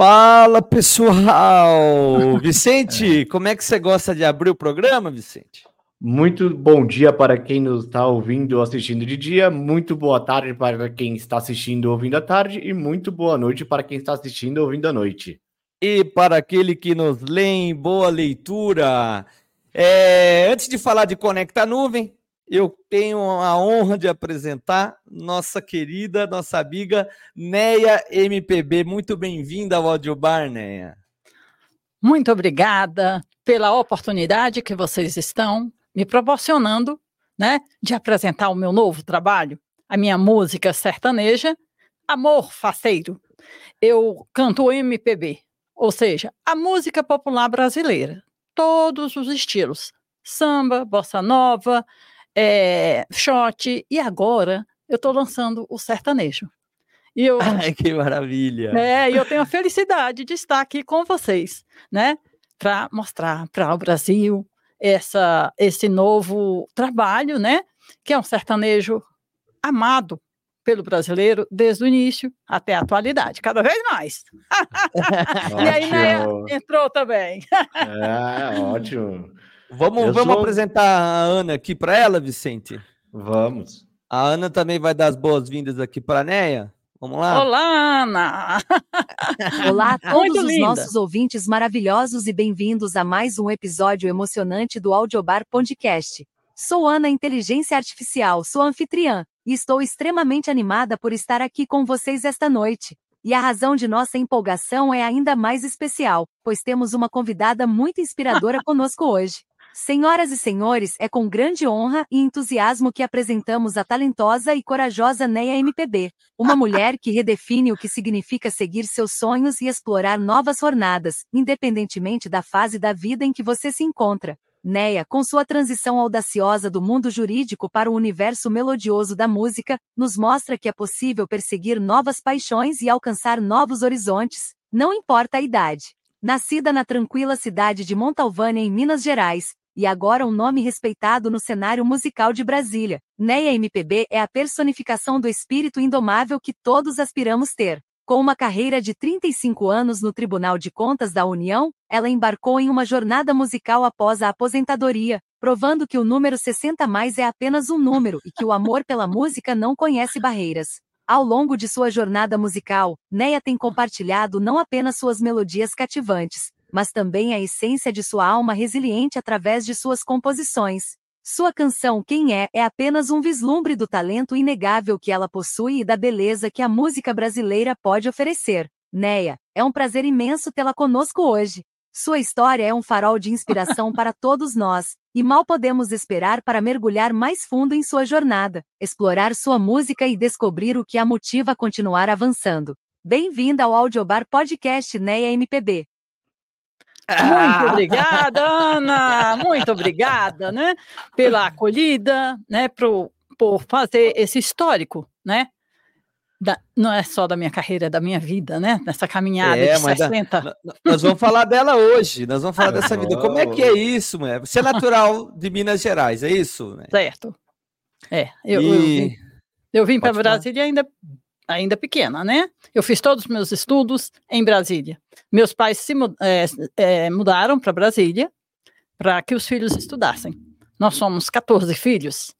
Fala pessoal! Vicente, como é que você gosta de abrir o programa, Vicente? Muito bom dia para quem nos está ouvindo ou assistindo de dia, muito boa tarde para quem está assistindo ou ouvindo à tarde, e muito boa noite para quem está assistindo ou ouvindo à noite. E para aquele que nos lê, boa leitura. É, antes de falar de Conecta Nuvem, eu tenho a honra de apresentar nossa querida, nossa amiga Neia MPB. Muito bem-vinda ao Audiobar, Neia. Muito obrigada pela oportunidade que vocês estão me proporcionando, né, de apresentar o meu novo trabalho, a minha música sertaneja, Amor Faceiro. Eu canto MPB, ou seja, a música popular brasileira, todos os estilos, samba, bossa nova, é, shot, e agora eu estou lançando o sertanejo. E eu, Ai, que maravilha! É, e eu tenho a felicidade de estar aqui com vocês, né? Para mostrar para o Brasil essa, esse novo trabalho, né? Que é um sertanejo amado pelo brasileiro desde o início até a atualidade, cada vez mais. e aí né, entrou também. é, ótimo. Vamos, vamos sou... apresentar a Ana aqui para ela, Vicente? Vamos. A Ana também vai dar as boas-vindas aqui para a Neia. Vamos lá? Olá, Ana! Olá a todos os nossos ouvintes maravilhosos e bem-vindos a mais um episódio emocionante do Audiobar Podcast. Sou Ana Inteligência Artificial, sua anfitriã, e estou extremamente animada por estar aqui com vocês esta noite. E a razão de nossa empolgação é ainda mais especial, pois temos uma convidada muito inspiradora conosco hoje. Senhoras e senhores, é com grande honra e entusiasmo que apresentamos a talentosa e corajosa Neia MPB, uma mulher que redefine o que significa seguir seus sonhos e explorar novas jornadas, independentemente da fase da vida em que você se encontra. Neia, com sua transição audaciosa do mundo jurídico para o universo melodioso da música, nos mostra que é possível perseguir novas paixões e alcançar novos horizontes, não importa a idade. Nascida na tranquila cidade de Montalvânia, em Minas Gerais, e agora um nome respeitado no cenário musical de Brasília. Neia MPB é a personificação do espírito indomável que todos aspiramos ter. Com uma carreira de 35 anos no Tribunal de Contas da União, ela embarcou em uma jornada musical após a aposentadoria, provando que o número 60 mais é apenas um número e que o amor pela música não conhece barreiras. Ao longo de sua jornada musical, Neia tem compartilhado não apenas suas melodias cativantes, mas também a essência de sua alma resiliente através de suas composições. Sua canção Quem é é apenas um vislumbre do talento inegável que ela possui e da beleza que a música brasileira pode oferecer. Neia, é um prazer imenso tê-la conosco hoje. Sua história é um farol de inspiração para todos nós, e mal podemos esperar para mergulhar mais fundo em sua jornada, explorar sua música e descobrir o que a motiva a continuar avançando. Bem-vinda ao Audiobar Podcast Neia MPB. Muito obrigada, Ana! Muito obrigada, né? Pela acolhida, né? Pro, por fazer esse histórico, né? Da, não é só da minha carreira, é da minha vida, né? Nessa caminhada é, de 60. Da, nós vamos falar dela hoje, nós vamos falar dessa vida. Como é que é isso, mulher? Você é natural de Minas Gerais, é isso? Né? Certo. É, eu, e... eu vim, eu vim para Brasília ainda ainda pequena, né? Eu fiz todos os meus estudos em Brasília. Meus pais se é, é, mudaram para Brasília para que os filhos estudassem. Nós somos 14 filhos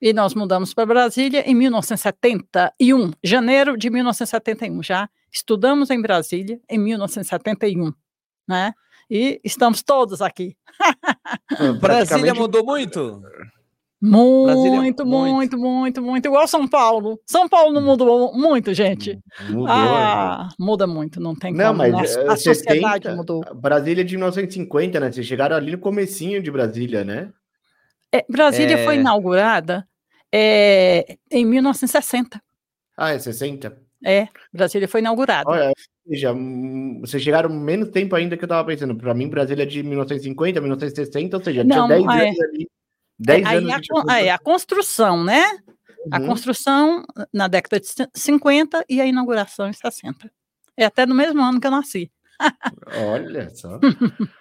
e nós mudamos para Brasília em 1971, janeiro de 1971. Já estudamos em Brasília em 1971, né? E estamos todos aqui. Brasília mudou muito? Muito, muito, muito, muito, igual São Paulo. São Paulo não mudou muito, gente. Mudou, ah, né? muda muito, não tem não, como. Mas, Nossa, a 70, sociedade mudou. Brasília de 1950, né? Vocês chegaram ali no comecinho de Brasília, né? É, Brasília é... foi inaugurada é, em 1960. Ah, é 60? É, Brasília foi inaugurada. Olha, seja, hum, vocês chegaram menos tempo ainda que eu tava pensando. Para mim, Brasília é de 1950, 1960, ou seja, não, tinha 10 é. anos ali. 10 é, anos a, aí a construção, né? Uhum. A construção na década de 50 e a inauguração em 60. É até no mesmo ano que eu nasci. Olha só.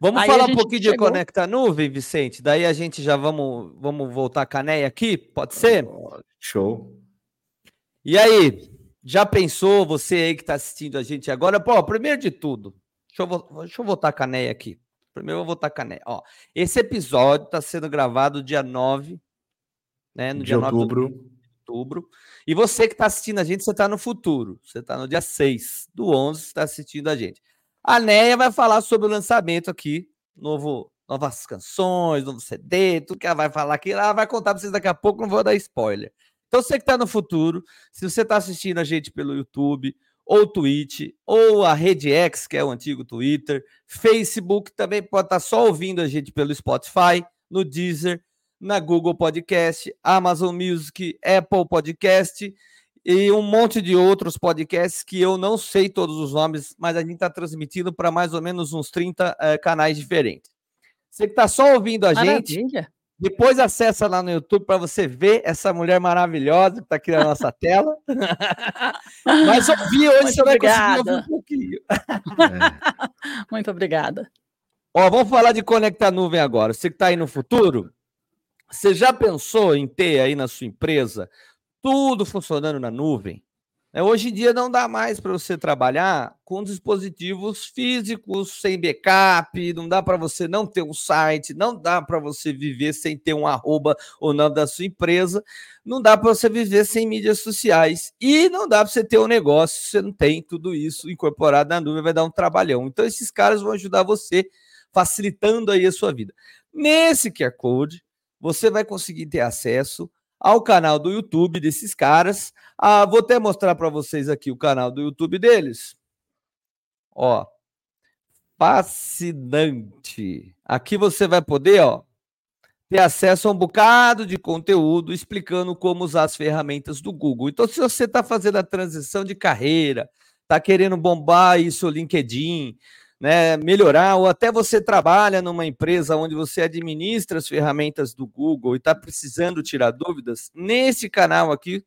Vamos aí falar um pouquinho chegou... de Conecta Nuvem, Vicente? Daí a gente já vamos, vamos voltar a caneia aqui, pode ser? Show. E aí, Já pensou, você aí que está assistindo a gente agora? Pô, primeiro de tudo, deixa eu, deixa eu voltar a caneia aqui. Primeiro eu vou voltar a caneia. Ó, esse episódio está sendo gravado dia 9, né? No de dia outubro. 9 de outubro. E você que está assistindo a gente, você está no futuro. Você está no dia 6 do 11, está assistindo a gente. A Neia vai falar sobre o lançamento aqui, novo, novas canções, novo CD, tudo que ela vai falar aqui. Ela vai contar para vocês daqui a pouco, não vou dar spoiler. Então, você que está no futuro, se você está assistindo a gente pelo YouTube, ou Twitch, ou a Rede X, que é o antigo Twitter, Facebook, também pode estar só ouvindo a gente pelo Spotify, no Deezer, na Google Podcast, Amazon Music, Apple Podcast e um monte de outros podcasts que eu não sei todos os nomes, mas a gente está transmitindo para mais ou menos uns 30 uh, eh, canais diferentes. Você que está só ouvindo a Maravilha. gente, depois acessa lá no YouTube para você ver essa mulher maravilhosa que está aqui na nossa tela. mas ouvir hoje Muito você obrigada. vai conseguir ouvir um pouquinho. É. Muito obrigada. Ó, vamos falar de conectar nuvem agora. Você que está aí no futuro, você já pensou em ter aí na sua empresa tudo funcionando na nuvem? É, hoje em dia não dá mais para você trabalhar com dispositivos físicos sem backup, não dá para você não ter um site, não dá para você viver sem ter um arroba ou não da sua empresa, não dá para você viver sem mídias sociais e não dá para você ter um negócio se você não tem tudo isso incorporado na nuvem, vai dar um trabalhão. Então esses caras vão ajudar você facilitando aí a sua vida. Nesse QR Code, você vai conseguir ter acesso ao canal do YouTube desses caras. Ah, vou até mostrar para vocês aqui o canal do YouTube deles. Ó, fascinante. Aqui você vai poder, ó, ter acesso a um bocado de conteúdo explicando como usar as ferramentas do Google. Então, se você está fazendo a transição de carreira, está querendo bombar isso LinkedIn, né, melhorar, ou até você trabalha numa empresa onde você administra as ferramentas do Google e está precisando tirar dúvidas, nesse canal aqui,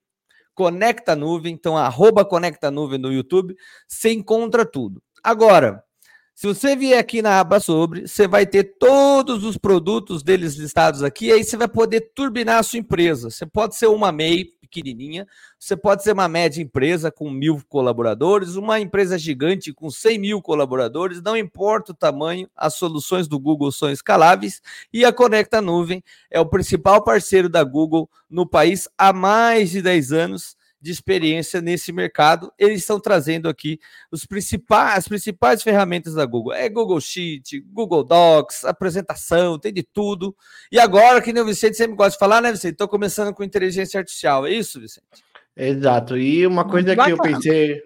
Conecta Nuvem, então arroba Conecta Nuvem no YouTube, você encontra tudo. Agora, se você vier aqui na aba sobre, você vai ter todos os produtos deles listados aqui, aí você vai poder turbinar a sua empresa. Você pode ser uma MEI, pequenininha, você pode ser uma média empresa com mil colaboradores, uma empresa gigante com 100 mil colaboradores, não importa o tamanho, as soluções do Google são escaláveis e a Conecta Nuvem é o principal parceiro da Google no país há mais de 10 anos de experiência nesse mercado. Eles estão trazendo aqui os principais, as principais ferramentas da Google. É Google Sheet, Google Docs, apresentação, tem de tudo. E agora, que nem o Vicente sempre gosta de falar, né, Vicente? Estou começando com inteligência artificial. É isso, Vicente? Exato. E uma coisa que eu pensei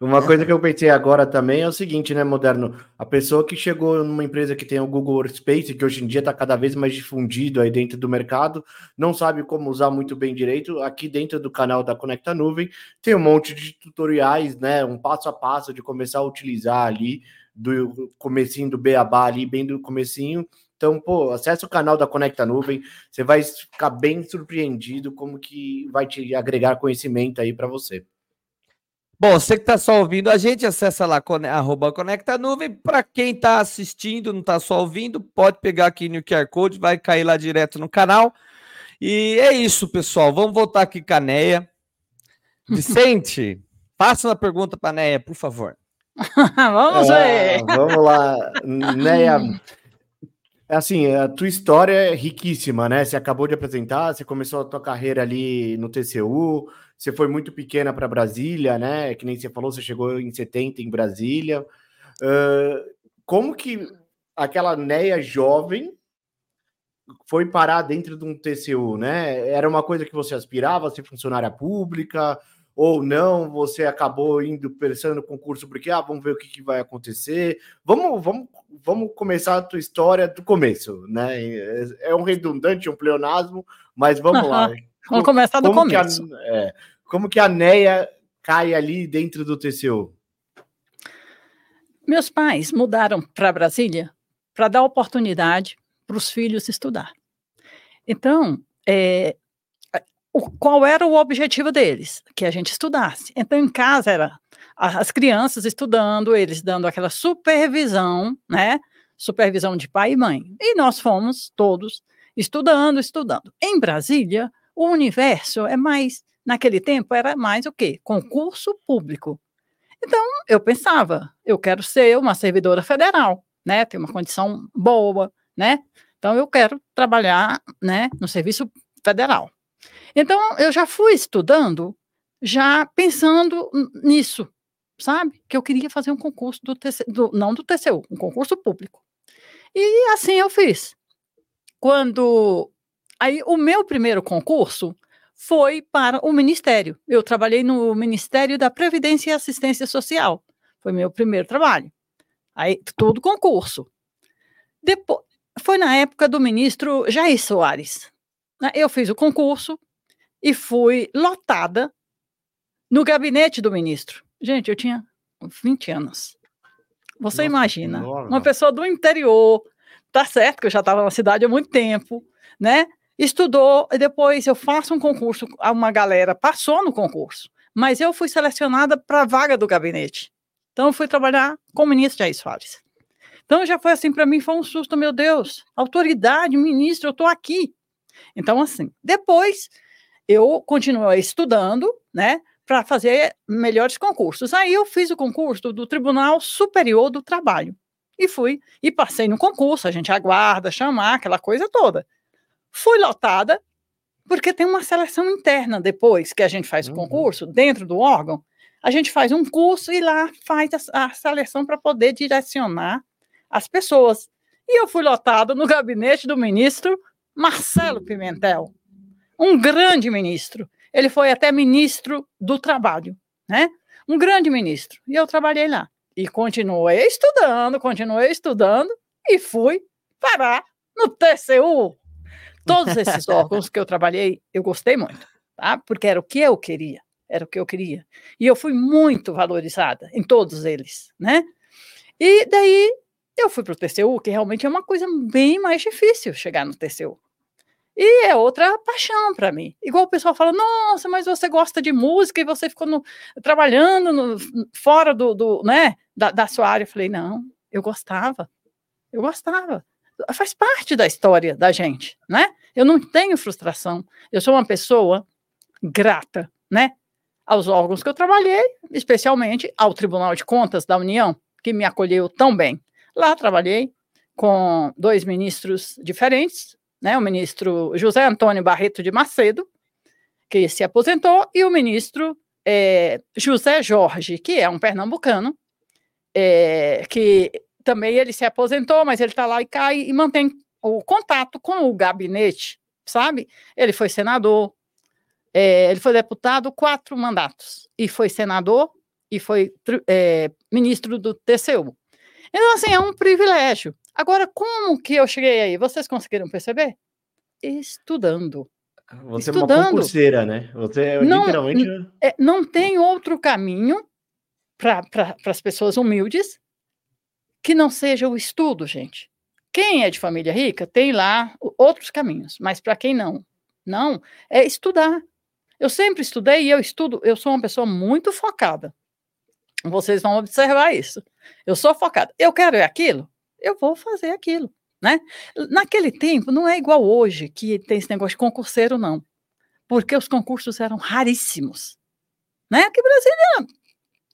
uma coisa que eu pensei agora também é o seguinte, né, Moderno? A pessoa que chegou numa empresa que tem o Google Workspace, que hoje em dia está cada vez mais difundido aí dentro do mercado, não sabe como usar muito bem direito. Aqui dentro do canal da Conecta Nuvem tem um monte de tutoriais, né? Um passo a passo de começar a utilizar ali, do comecinho do Beabá ali, bem do comecinho. Então, pô, acessa o canal da Conecta Nuvem, você vai ficar bem surpreendido como que vai te agregar conhecimento aí para você. Bom, você que está só ouvindo a gente, acessa lá, arroba Conecta Nuvem. Para quem está assistindo, não está só ouvindo, pode pegar aqui no QR Code, vai cair lá direto no canal. E é isso, pessoal. Vamos voltar aqui com a Neia. Vicente, faça uma pergunta para a Neia, por favor. vamos ver. Ah, vamos lá. Neia, assim, a tua história é riquíssima, né? Você acabou de apresentar, você começou a tua carreira ali no TCU, você foi muito pequena para Brasília, né? Que nem você falou, você chegou em 70 em Brasília. Uh, como que aquela Neia jovem foi parar dentro de um TCU, né? Era uma coisa que você aspirava ser funcionária pública ou não? Você acabou indo pensando no concurso porque ah, vamos ver o que, que, vai acontecer. Vamos, vamos, vamos começar a tua história do começo, né? É, é um redundante, um pleonasmo, mas vamos lá. Vamos começar do Como começo. A, é, como que a Neia cai ali dentro do TCU? Meus pais mudaram para Brasília para dar oportunidade para os filhos estudar. Então, é, o, qual era o objetivo deles? Que a gente estudasse. Então, em casa era as crianças estudando, eles dando aquela supervisão, né? Supervisão de pai e mãe. E nós fomos todos estudando, estudando. Em Brasília, o universo é mais naquele tempo era mais o quê? Concurso público. Então, eu pensava, eu quero ser uma servidora federal, né? Ter uma condição boa, né? Então, eu quero trabalhar, né, no serviço federal. Então, eu já fui estudando, já pensando nisso, sabe? Que eu queria fazer um concurso do, TC, do não do TCU, um concurso público. E assim eu fiz. Quando aí o meu primeiro concurso foi para o ministério. Eu trabalhei no Ministério da Previdência e Assistência Social. Foi meu primeiro trabalho. Aí tudo concurso. Depois foi na época do ministro Jair Soares. Né? Eu fiz o concurso e fui lotada no gabinete do ministro. Gente, eu tinha 20 anos. Você Nossa, imagina, uma pessoa do interior, tá certo que eu já estava na cidade há muito tempo, né? Estudou, e depois eu faço um concurso, uma galera passou no concurso, mas eu fui selecionada para a vaga do gabinete. Então eu fui trabalhar com o ministro Jair Soares. Então já foi assim, para mim foi um susto, meu Deus, autoridade, ministro, eu estou aqui. Então assim, depois eu continuei estudando, né? para fazer melhores concursos. Aí eu fiz o concurso do Tribunal Superior do Trabalho. E fui, e passei no concurso, a gente aguarda, chamar, aquela coisa toda. Fui lotada, porque tem uma seleção interna depois que a gente faz uhum. o concurso, dentro do órgão, a gente faz um curso e lá faz a, a seleção para poder direcionar as pessoas. E eu fui lotada no gabinete do ministro Marcelo Pimentel, um grande ministro, ele foi até ministro do Trabalho, né? Um grande ministro. E eu trabalhei lá. E continuei estudando, continuei estudando e fui parar no TCU. Todos esses órgãos que eu trabalhei, eu gostei muito, tá? Porque era o que eu queria, era o que eu queria. E eu fui muito valorizada em todos eles, né? E daí eu fui para o TCU, que realmente é uma coisa bem mais difícil chegar no TCU. E é outra paixão para mim. Igual o pessoal fala, nossa, mas você gosta de música e você ficou no, trabalhando no, fora do, do né, da, da, sua área. Eu falei, não, eu gostava. Eu gostava. Faz parte da história da gente, né? Eu não tenho frustração. Eu sou uma pessoa grata, né? Aos órgãos que eu trabalhei, especialmente ao Tribunal de Contas da União, que me acolheu tão bem. Lá trabalhei com dois ministros diferentes, né, o ministro José Antônio Barreto de Macedo, que se aposentou, e o ministro é, José Jorge, que é um pernambucano, é, que também ele se aposentou, mas ele está lá e cai e mantém o contato com o gabinete, sabe? Ele foi senador, é, ele foi deputado quatro mandatos, e foi senador e foi é, ministro do TCU. Então, assim, é um privilégio. Agora, como que eu cheguei aí? Vocês conseguiram perceber? Estudando. Você Estudando. é uma concurseira, né? Você é não, literalmente. É, não tem outro caminho para pra, as pessoas humildes que não seja o estudo, gente. Quem é de família rica tem lá outros caminhos, mas para quem não, não, é estudar. Eu sempre estudei e eu estudo, eu sou uma pessoa muito focada. Vocês vão observar isso. Eu sou focada. Eu quero é aquilo, eu vou fazer aquilo, né? Naquele tempo não é igual hoje que tem esse negócio de concurseiro não, porque os concursos eram raríssimos, né? Que Brasília,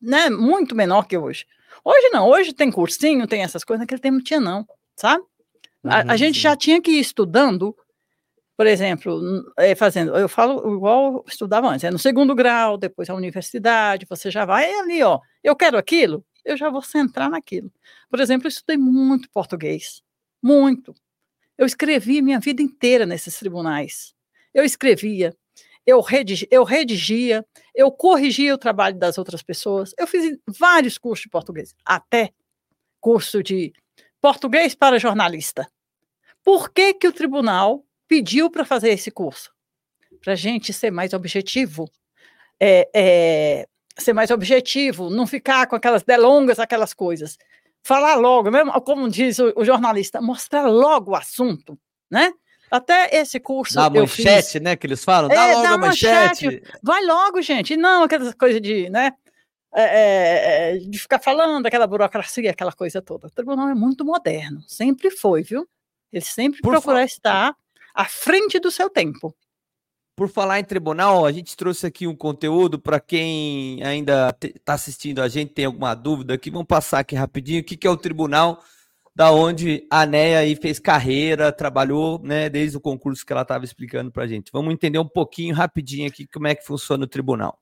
né? Muito menor que hoje. Hoje não, hoje tem cursinho, tem essas coisas, naquele tempo não tinha não, sabe? A, a gente já tinha que ir estudando, por exemplo, é, fazendo, eu falo igual eu estudava antes, é no segundo grau, depois a universidade, você já vai ali, ó, eu quero aquilo, eu já vou centrar naquilo. Por exemplo, eu estudei muito português, muito. Eu escrevi minha vida inteira nesses tribunais. Eu escrevia, eu, redigi, eu redigia, eu corrigia o trabalho das outras pessoas. Eu fiz vários cursos de português, até curso de português para jornalista. Por que, que o tribunal pediu para fazer esse curso? Para a gente ser mais objetivo. É, é, ser mais objetivo, não ficar com aquelas delongas, aquelas coisas. Falar logo, mesmo como diz o, o jornalista, mostrar logo o assunto, né? Até esse curso. Dá manchete, fiz... né? Que eles falam. Dá é, logo dá a manchete. manchete. Vai logo, gente. Não aquelas coisas de, né? É, é, é, de ficar falando, aquela burocracia, aquela coisa toda. O tribunal é muito moderno, sempre foi, viu? Ele sempre Por procurou estar à frente do seu tempo. Por falar em tribunal, a gente trouxe aqui um conteúdo para quem ainda está assistindo a gente, tem alguma dúvida aqui, vamos passar aqui rapidinho. O que, que é o tribunal? Da onde a Neia aí fez carreira, trabalhou, né, desde o concurso que ela estava explicando para a gente. Vamos entender um pouquinho rapidinho aqui como é que funciona o tribunal.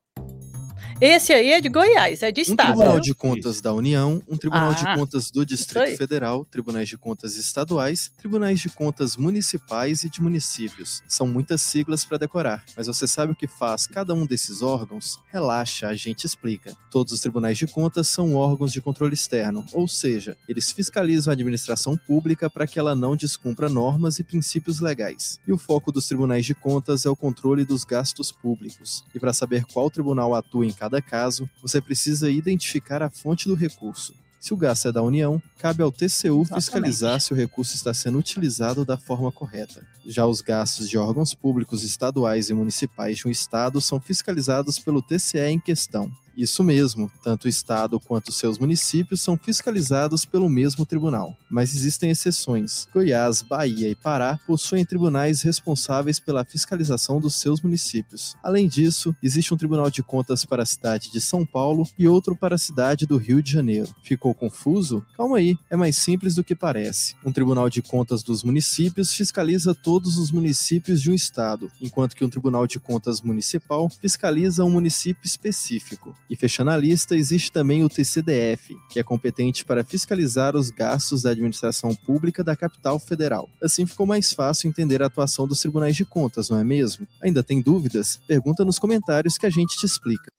Esse aí é de Goiás, é de Estado. Um Tribunal de Contas da União, um Tribunal ah, de Contas do Distrito Federal, Tribunais de Contas Estaduais, Tribunais de Contas Municipais e de Municípios. São muitas siglas para decorar, mas você sabe o que faz cada um desses órgãos? Relaxa, a gente explica. Todos os tribunais de contas são órgãos de controle externo, ou seja, eles fiscalizam a administração pública para que ela não descumpra normas e princípios legais. E o foco dos tribunais de contas é o controle dos gastos públicos. E para saber qual tribunal atua em cada cada caso, você precisa identificar a fonte do recurso. Se o gasto é da União, cabe ao TCU fiscalizar Exatamente. se o recurso está sendo utilizado da forma correta. Já os gastos de órgãos públicos estaduais e municipais de um Estado são fiscalizados pelo TCE em questão. Isso mesmo, tanto o Estado quanto seus municípios são fiscalizados pelo mesmo tribunal. Mas existem exceções. Goiás, Bahia e Pará possuem tribunais responsáveis pela fiscalização dos seus municípios. Além disso, existe um Tribunal de Contas para a cidade de São Paulo e outro para a cidade do Rio de Janeiro. Ficou confuso? Calma aí, é mais simples do que parece. Um Tribunal de Contas dos municípios fiscaliza todos os municípios de um estado, enquanto que um Tribunal de Contas municipal fiscaliza um município específico. E fechando a lista, existe também o TCDF, que é competente para fiscalizar os gastos da administração pública da capital federal. Assim ficou mais fácil entender a atuação dos tribunais de contas, não é mesmo? Ainda tem dúvidas? Pergunta nos comentários que a gente te explica.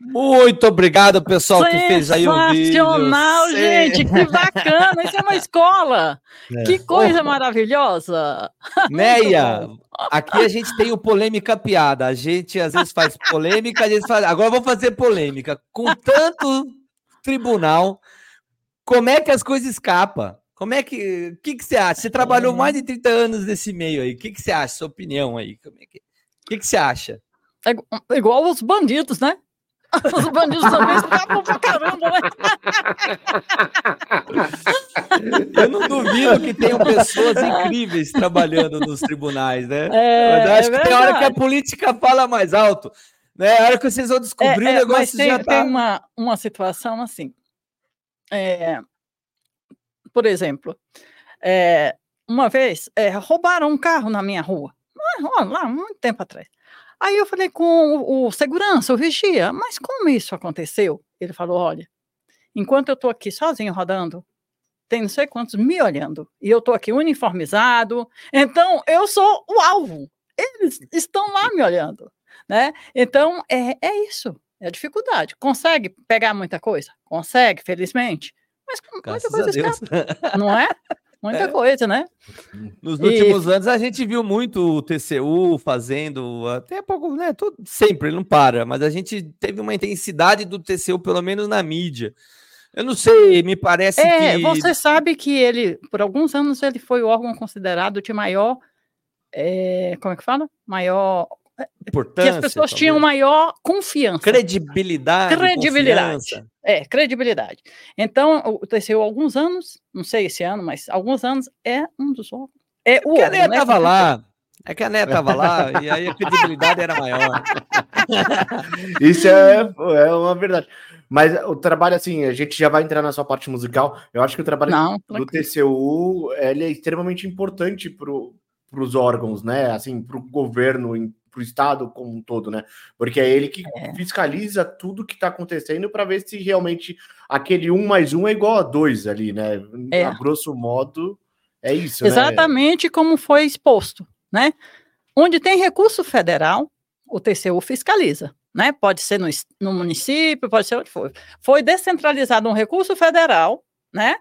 Muito obrigado, pessoal, que fez aí o vídeo. Sensacional, gente, que bacana. Isso é uma escola. É. Que coisa maravilhosa. Neia, aqui a gente tem o polêmica piada. A gente às vezes faz polêmica, a gente faz. Agora vou fazer polêmica. Com tanto tribunal, como é que as coisas escapam? Como é que. O que, que você acha? Você trabalhou é. mais de 30 anos nesse meio aí. O que, que você acha? Sua opinião aí? Como é que... O que, que você acha? É igual os bandidos, né? Os bandidos também escapam pra caramba, né? Eu não duvido que tenham pessoas incríveis trabalhando nos tribunais, né? É, Mas eu acho é que tem hora que a política fala mais alto. Né? A hora que vocês vão descobrir é, o negócio mas tem, já tá... tem uma, uma situação assim. É, por exemplo, é, uma vez é, roubaram um carro na minha rua. Lá, muito tempo atrás. Aí eu falei com o, o segurança, o vigia, mas como isso aconteceu? Ele falou: olha, enquanto eu estou aqui sozinho rodando, tem não sei quantos me olhando, e eu estou aqui uniformizado, então eu sou o alvo. Eles estão lá me olhando, né? Então é, é isso, é a dificuldade. Consegue pegar muita coisa? Consegue, felizmente. Mas muita coisa escapa, não é? Muita é. coisa, né? Nos últimos e... anos a gente viu muito o TCU fazendo, até pouco, né? Todo, sempre, ele não para, mas a gente teve uma intensidade do TCU, pelo menos na mídia. Eu não sei, me parece é, que. Você sabe que ele, por alguns anos, ele foi o órgão considerado de maior. É, como é que fala? Maior Importância, que as pessoas talvez. tinham maior confiança. Credibilidade. Credibilidade. É, credibilidade. Então, o TCU, alguns anos, não sei esse ano, mas alguns anos, é um dos órgãos. É o órgão, a Neia estava né? lá. É que a Neia estava lá e aí a credibilidade era maior. Isso é, é uma verdade. Mas o trabalho, assim, a gente já vai entrar na sua parte musical. Eu acho que o trabalho Não, do TCU ele é extremamente importante para os órgãos, né? Assim, para o governo para o Estado como um todo, né? Porque é ele que é. fiscaliza tudo que está acontecendo para ver se realmente aquele um mais um é igual a dois ali, né? É. A grosso modo, é isso. Né? Exatamente né? como foi exposto, né? Onde tem recurso federal, o TCU fiscaliza. Né? Pode ser no, no município, pode ser onde for. Foi descentralizado um recurso federal, né?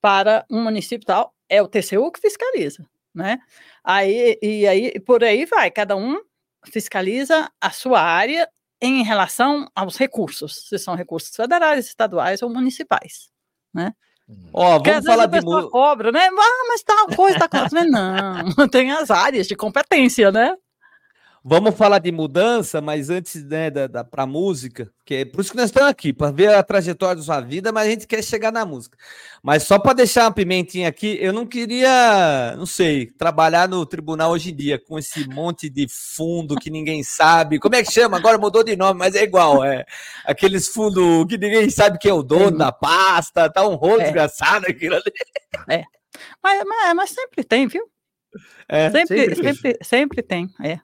Para um município tal, é o TCU que fiscaliza, né? Aí, e aí, por aí vai, cada um fiscaliza a sua área em relação aos recursos, se são recursos federais, estaduais ou municipais, né? Ó, oh, vamos falar de cobra, né? Ah, mas tal coisa tá acontecendo. Não, tem as áreas de competência, né? Vamos falar de mudança, mas antes né, da, da para música, que é por isso que nós estamos aqui, para ver a trajetória da sua vida, mas a gente quer chegar na música. Mas só para deixar uma pimentinha aqui, eu não queria, não sei, trabalhar no tribunal hoje em dia com esse monte de fundo que ninguém sabe. Como é que chama? Agora mudou de nome, mas é igual. É aqueles fundos que ninguém sabe quem é o dono da pasta, tá um rolo é. desgraçado aquilo ali. É. Mas, mas, mas sempre tem, viu? É, sempre, sempre, sempre, sempre tem, é.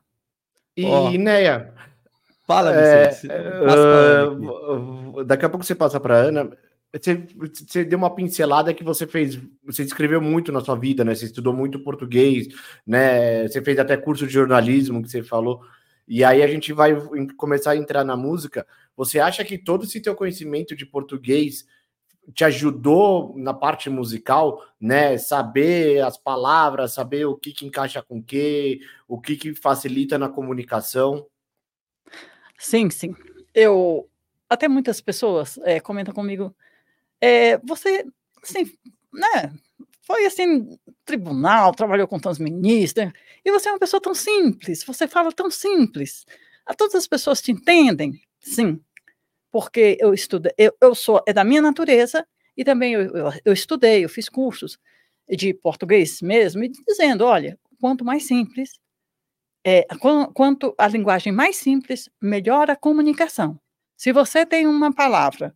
E, oh. Neia, fala, é, uh, daqui a pouco você passa para Ana. Você, você, deu uma pincelada que você fez, você escreveu muito na sua vida, né? Você estudou muito português, né? Você fez até curso de jornalismo que você falou. E aí a gente vai começar a entrar na música. Você acha que todo esse teu conhecimento de português te ajudou na parte musical, né? Saber as palavras, saber o que, que encaixa com o que, o que, que facilita na comunicação. Sim, sim. Eu até muitas pessoas é, comentam comigo. É, você, assim, né? Foi assim, tribunal, trabalhou com tantos ministros, e você é uma pessoa tão simples, você fala tão simples. A todas as pessoas te entendem, sim porque eu estudo, eu, eu sou, é da minha natureza, e também eu, eu, eu estudei, eu fiz cursos de português mesmo, e dizendo, olha, quanto mais simples, é, quanto a linguagem mais simples, melhor a comunicação. Se você tem uma palavra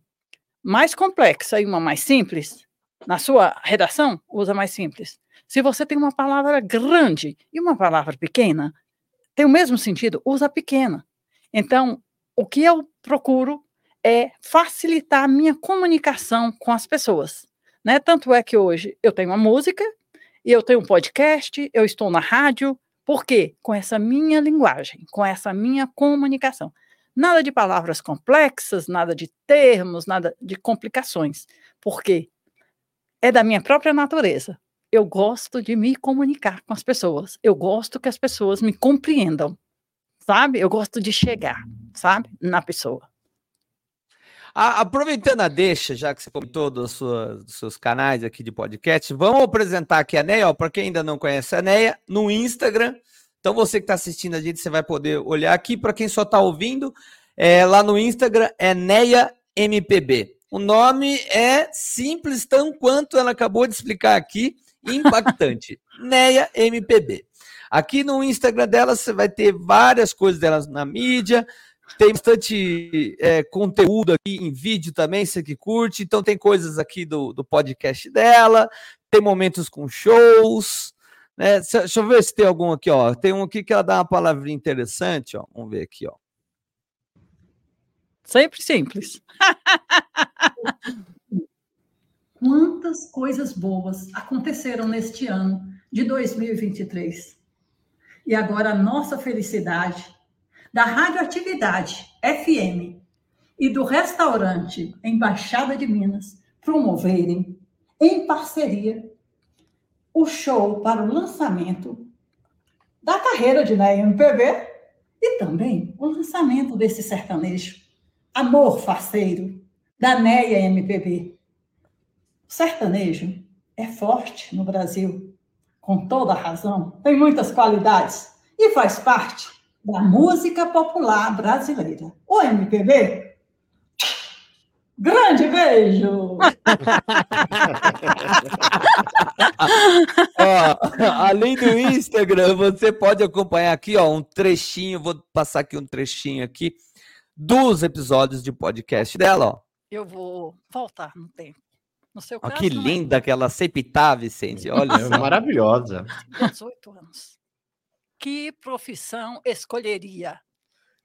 mais complexa e uma mais simples, na sua redação, usa mais simples. Se você tem uma palavra grande e uma palavra pequena, tem o mesmo sentido, usa pequena. Então, o que eu procuro é facilitar a minha comunicação com as pessoas. Né? Tanto é que hoje eu tenho uma música, e eu tenho um podcast, eu estou na rádio, por quê? Com essa minha linguagem, com essa minha comunicação. Nada de palavras complexas, nada de termos, nada de complicações. Porque é da minha própria natureza. Eu gosto de me comunicar com as pessoas. Eu gosto que as pessoas me compreendam. Sabe? Eu gosto de chegar, sabe? Na pessoa. A, aproveitando a deixa, já que você comentou dos, sua, dos seus canais aqui de podcast, vamos apresentar aqui a Neia, para quem ainda não conhece a Neia, no Instagram. Então, você que está assistindo a gente, você vai poder olhar aqui. Para quem só está ouvindo, é, lá no Instagram é Neia MPB. O nome é simples, tão quanto ela acabou de explicar aqui, impactante. Neia MPB. Aqui no Instagram dela, você vai ter várias coisas delas na mídia, tem bastante é, conteúdo aqui em vídeo também, você que curte. Então tem coisas aqui do, do podcast dela, tem momentos com shows. Né? Deixa eu ver se tem algum aqui, ó. Tem um aqui que ela dá uma palavrinha interessante, ó. Vamos ver aqui, ó. Sempre simples. Quantas coisas boas aconteceram neste ano de 2023. E agora a nossa felicidade da Radioatividade FM e do restaurante Embaixada de Minas promoverem, em parceria, o show para o lançamento da carreira de Ney MPB e também o lançamento desse sertanejo, Amor Faceiro, da Neia MPB. O sertanejo é forte no Brasil, com toda razão, tem muitas qualidades e faz parte da música popular brasileira. O MPB. Grande beijo! ó, além do Instagram, você pode acompanhar aqui ó, um trechinho, vou passar aqui um trechinho aqui dos episódios de podcast dela. Ó. Eu vou voltar no tempo. No seu caso, ó, que linda é. que ela sempre tá, Vicente. Olha, é maravilhosa. 18 anos que profissão escolheria?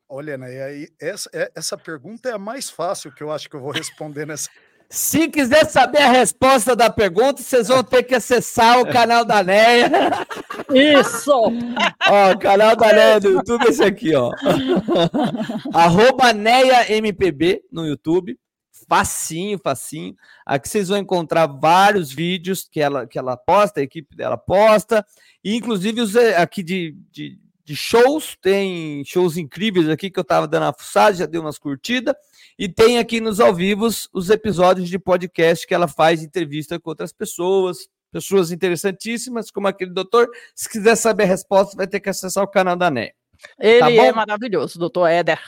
Olha, né, essa, é, essa pergunta é a mais fácil que eu acho que eu vou responder nessa. Se quiser saber a resposta da pergunta, vocês vão ter que acessar o canal da Neia. Isso! ó, o canal da Neia do YouTube é esse aqui, ó. Arroba Neia MPB no YouTube. Facinho, facinho. Aqui vocês vão encontrar vários vídeos que ela, que ela posta, a equipe dela posta. E, inclusive, os eh, aqui de, de, de, shows, tem shows incríveis aqui que eu estava dando a fuçada, já dei umas curtidas. E tem aqui nos ao vivos os episódios de podcast que ela faz entrevista com outras pessoas, pessoas interessantíssimas, como aquele doutor. Se quiser saber a resposta, vai ter que acessar o canal da NEA. Ele tá é maravilhoso, doutor Éder.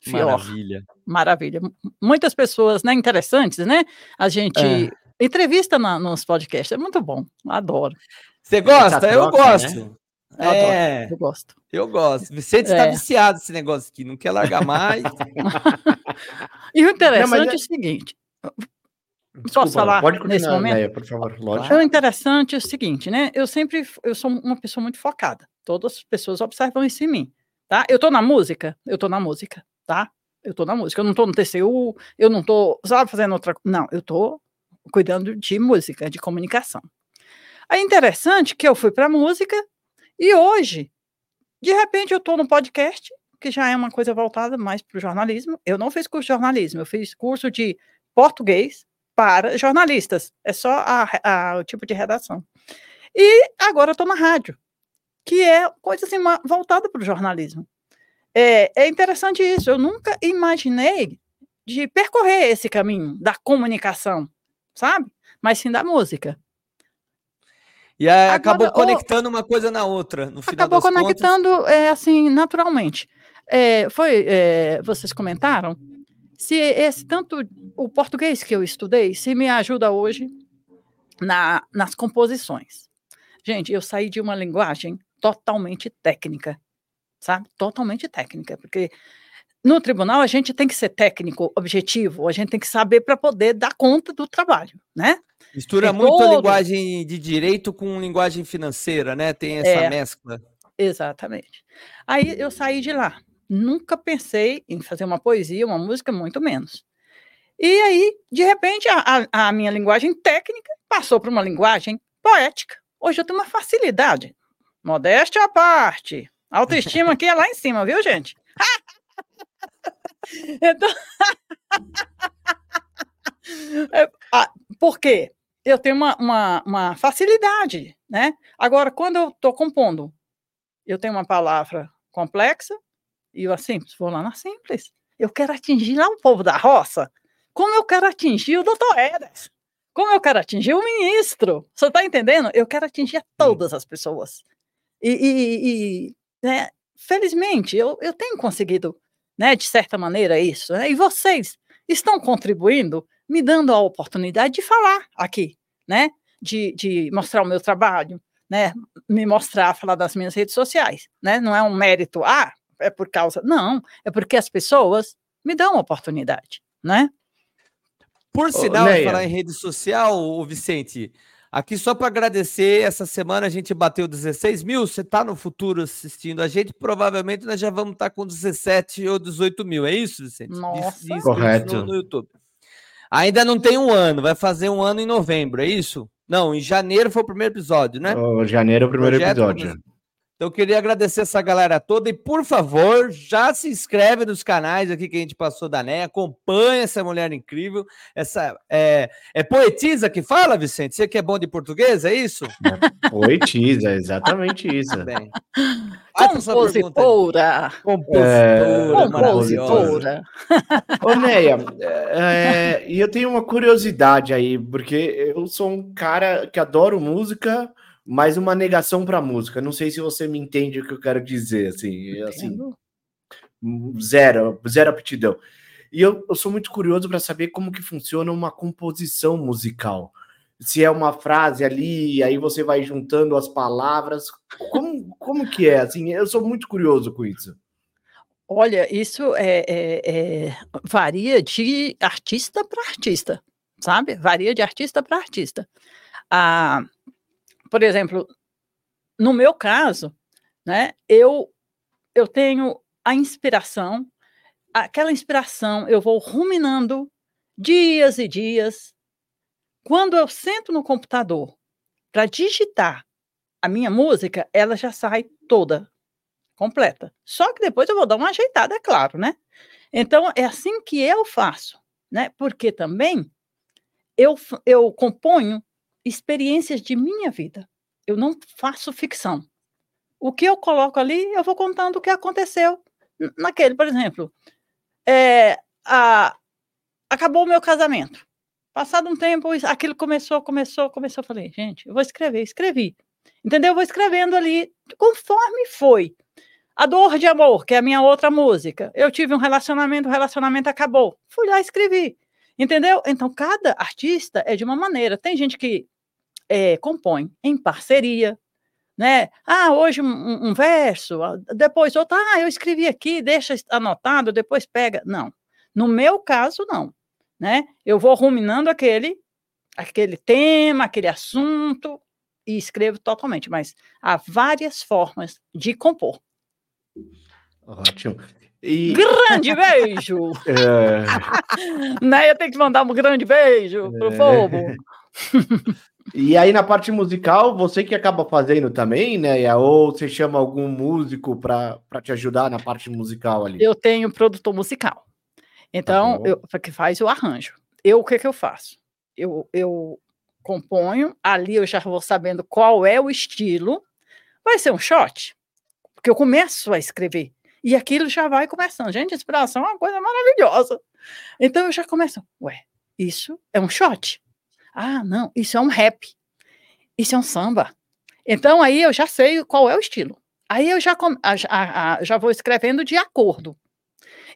Fior. Maravilha. Maravilha. Muitas pessoas, né, interessantes, né? A gente é. entrevista na, nos podcasts, é muito bom, adoro. Você gosta? Troca, eu gosto. Né? Eu é, adoro, eu gosto. Eu gosto. Vicente está é. viciado esse negócio aqui, não quer largar mais. e o interessante não, é... é o seguinte. Desculpa, Posso falar pode nesse momento? Ideia, por favor, lógico. O interessante é o seguinte, né? Eu sempre, eu sou uma pessoa muito focada. Todas as pessoas observam isso em mim, tá? Eu tô na música, eu tô na música, tá? Eu tô na música, eu não tô no TCU, eu não tô, sabe, fazendo outra, não, eu tô cuidando de música, de comunicação. É interessante que eu fui para música e hoje, de repente, eu tô no podcast, que já é uma coisa voltada mais para o jornalismo. Eu não fiz curso de jornalismo, eu fiz curso de português para jornalistas. É só a, a, o tipo de redação. E agora estou na rádio, que é coisa assim, voltada para o jornalismo. É, é interessante isso. Eu nunca imaginei de percorrer esse caminho da comunicação, sabe? Mas sim da música. E aí, acabou conectando uma coisa na outra, no final Acabou conectando, contas... é, assim, naturalmente. É, foi, é, vocês comentaram se esse tanto o português que eu estudei, se me ajuda hoje na, nas composições. Gente, eu saí de uma linguagem totalmente técnica, sabe? Totalmente técnica, porque no tribunal a gente tem que ser técnico, objetivo, a gente tem que saber para poder dar conta do trabalho, né? Mistura muito todo... a linguagem de direito com linguagem financeira, né? Tem essa é, mescla. Exatamente. Aí eu saí de lá nunca pensei em fazer uma poesia, uma música, muito menos. E aí, de repente, a, a, a minha linguagem técnica passou para uma linguagem poética. Hoje eu tenho uma facilidade. Modéstia à parte. Autoestima aqui é lá em cima, viu, gente? então... É, por quê? Eu tenho uma, uma, uma facilidade, né? Agora, quando eu estou compondo, eu tenho uma palavra complexa, e eu assim, vou lá na Simples. Eu quero atingir lá o povo da roça, como eu quero atingir o doutor Edes, como eu quero atingir o ministro. Você está entendendo? Eu quero atingir todas as pessoas. E, e, e né, felizmente, eu, eu tenho conseguido, né, de certa maneira, isso. Né? E vocês estão contribuindo, me dando a oportunidade de falar aqui, né? De, de mostrar o meu trabalho, né? Me mostrar, falar das minhas redes sociais, né? Não é um mérito, ah, é por causa. Não, é porque as pessoas me dão oportunidade, né? Por sinal, oh, falar em rede social, Vicente, aqui só para agradecer, essa semana a gente bateu 16 mil, você está no futuro assistindo a gente, provavelmente nós já vamos estar tá com 17 ou 18 mil, é isso, Vicente? Nossa. Correto. No, no YouTube. Ainda não tem um ano, vai fazer um ano em novembro, é isso? Não, em janeiro foi o primeiro episódio, né? Oh, janeiro é o primeiro Projeto episódio. Então, eu queria agradecer essa galera toda e, por favor, já se inscreve nos canais aqui que a gente passou da NEA, acompanha essa mulher incrível, essa é, é poetisa que fala, Vicente? Você que é bom de português, é isso? É poetisa, exatamente isso. Tá bem. Compositora. Compositora. Compositora. Ô, Neia, é, e eu tenho uma curiosidade aí, porque eu sou um cara que adoro música, mas uma negação para a música. Não sei se você me entende o que eu quero dizer, assim, assim zero, zero aptidão. E eu, eu sou muito curioso para saber como que funciona uma composição musical. Se é uma frase ali, aí você vai juntando as palavras. Como, como que é? Assim, eu sou muito curioso com isso. Olha, isso é, é, é varia de artista para artista, sabe? Varia de artista para artista. Ah, por exemplo, no meu caso, né, eu, eu tenho a inspiração, aquela inspiração eu vou ruminando dias e dias. Quando eu sento no computador para digitar a minha música, ela já sai toda, completa. Só que depois eu vou dar uma ajeitada, é claro, né? Então, é assim que eu faço, né? Porque também eu, eu componho experiências de minha vida. Eu não faço ficção. O que eu coloco ali, eu vou contando o que aconteceu naquele, por exemplo. É, a, acabou o meu casamento. Passado um tempo, aquilo começou, começou, começou. Eu falei, gente, eu vou escrever, escrevi. Entendeu? Eu vou escrevendo ali conforme foi. A Dor de Amor, que é a minha outra música. Eu tive um relacionamento, o relacionamento acabou. Fui lá e escrevi. Entendeu? Então, cada artista é de uma maneira. Tem gente que é, compõe em parceria, né? Ah, hoje um, um, verso, depois outro, ah, eu escrevi aqui, deixa anotado, depois pega. Não. No meu caso, não. Né? Eu vou ruminando aquele, aquele tema, aquele assunto e escrevo totalmente, mas há várias formas de compor. Ótimo. E... Grande beijo! É... né? Eu tenho que mandar um grande beijo pro é... povo. E aí, na parte musical, você que acaba fazendo também, né? Ou você chama algum músico para te ajudar na parte musical ali? Eu tenho produtor musical. Então, tá eu, que faz o arranjo. Eu, o que, que eu faço? Eu, eu componho, ali eu já vou sabendo qual é o estilo. Vai ser um shot, porque eu começo a escrever. E aquilo já vai começando. Gente, inspiração é uma coisa maravilhosa. Então eu já começo, ué, isso é um shot. Ah, não, isso é um rap. Isso é um samba. Então aí eu já sei qual é o estilo. Aí eu já, já, já vou escrevendo de acordo.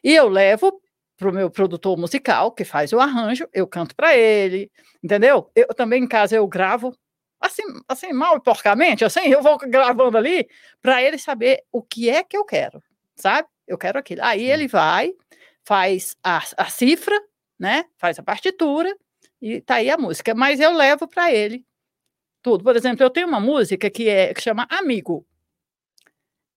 E eu levo para o meu produtor musical, que faz o arranjo, eu canto para ele, entendeu? Eu também em casa eu gravo assim, assim mal e porcamente, assim, eu vou gravando ali para ele saber o que é que eu quero sabe? Eu quero aquilo. Aí ele vai, faz a, a cifra, né? Faz a partitura e tá aí a música. Mas eu levo para ele tudo. Por exemplo, eu tenho uma música que é que chama Amigo.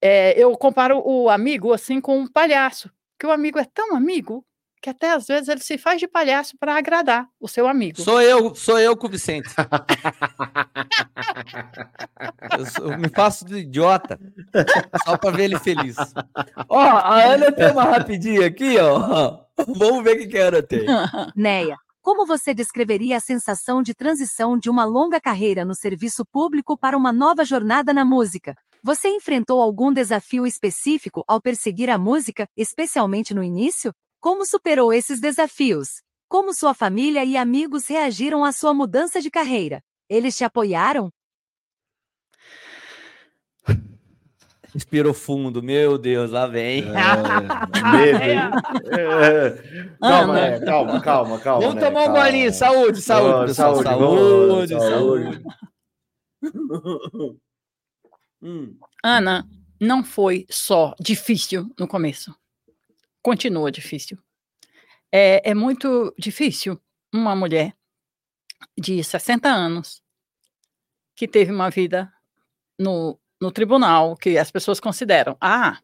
É, eu comparo o amigo assim com um palhaço, que o amigo é tão amigo que até às vezes ele se faz de palhaço para agradar o seu amigo. Sou eu, sou eu com o Vicente. eu, sou, eu, me faço de idiota só para ver ele feliz. Ó, a Ana tem uma rapidinha aqui, ó. Vamos ver o que, a Ana tem. Neia, como você descreveria a sensação de transição de uma longa carreira no serviço público para uma nova jornada na música? Você enfrentou algum desafio específico ao perseguir a música, especialmente no início? Como superou esses desafios? Como sua família e amigos reagiram à sua mudança de carreira? Eles te apoiaram? Inspirou fundo, meu Deus, lá vem. É, é. Calma, é, calma, calma, calma. Vamos né, tomar calma. um golinho, saúde, saúde, oh, saúde, saúde, saúde, saúde. hum. Ana, não foi só difícil no começo continua difícil. É, é muito difícil uma mulher de 60 anos que teve uma vida no, no tribunal, que as pessoas consideram, ah,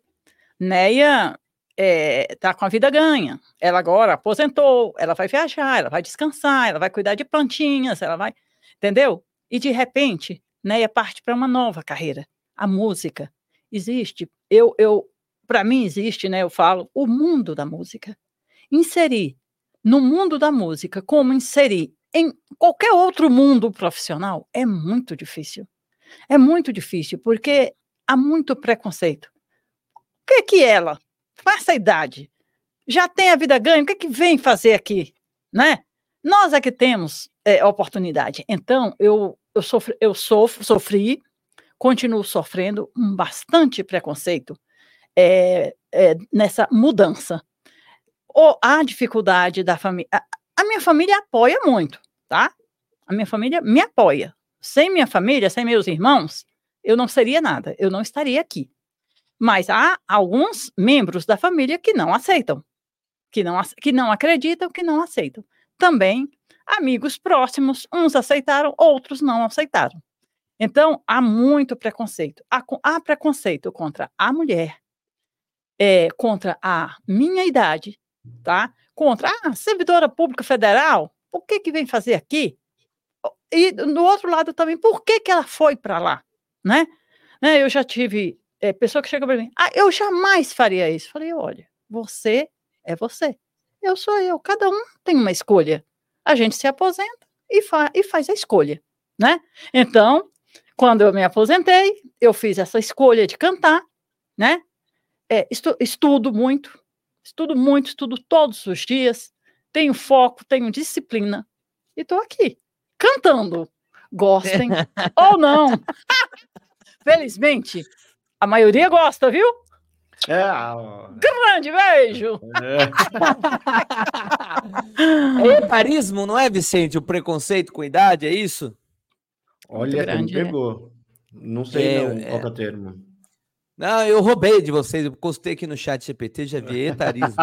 Neia é, tá com a vida ganha, ela agora aposentou, ela vai viajar, ela vai descansar, ela vai cuidar de plantinhas, ela vai, entendeu? E de repente, Neia parte para uma nova carreira, a música. Existe, eu, eu para mim existe, né, eu falo, o mundo da música. Inserir no mundo da música, como inserir em qualquer outro mundo profissional, é muito difícil. É muito difícil, porque há muito preconceito. O que é que ela, com essa idade, já tem a vida ganha, o que é que vem fazer aqui, né? Nós é que temos é, oportunidade. Então, eu, eu, sofri, eu sofro, sofri, continuo sofrendo um bastante preconceito é, é, nessa mudança. Ou a dificuldade da família. A minha família apoia muito, tá? A minha família me apoia. Sem minha família, sem meus irmãos, eu não seria nada, eu não estaria aqui. Mas há alguns membros da família que não aceitam, que não, que não acreditam, que não aceitam. Também amigos próximos, uns aceitaram, outros não aceitaram. Então, há muito preconceito. Há, há preconceito contra a mulher, é, contra a minha idade, tá? Contra a ah, servidora pública federal, o que que vem fazer aqui? E do outro lado também, por que que ela foi para lá, né? né? Eu já tive é, pessoa que chega para mim, ah, eu jamais faria isso. Falei, olha, você é você, eu sou eu, cada um tem uma escolha. A gente se aposenta e, fa e faz a escolha, né? Então, quando eu me aposentei, eu fiz essa escolha de cantar, né? é, estu, estudo muito, estudo muito, estudo todos os dias, tenho foco, tenho disciplina e estou aqui cantando. Gostem ou não. Felizmente, a maioria gosta, viu? É. Grande beijo! É. é etarismo, não é, Vicente? O preconceito com idade, é isso? Olha, grande, me pegou. Não sei é, não, qual é o termo. Não, eu roubei de vocês, eu postei aqui no chat GPT, já vi etarismo.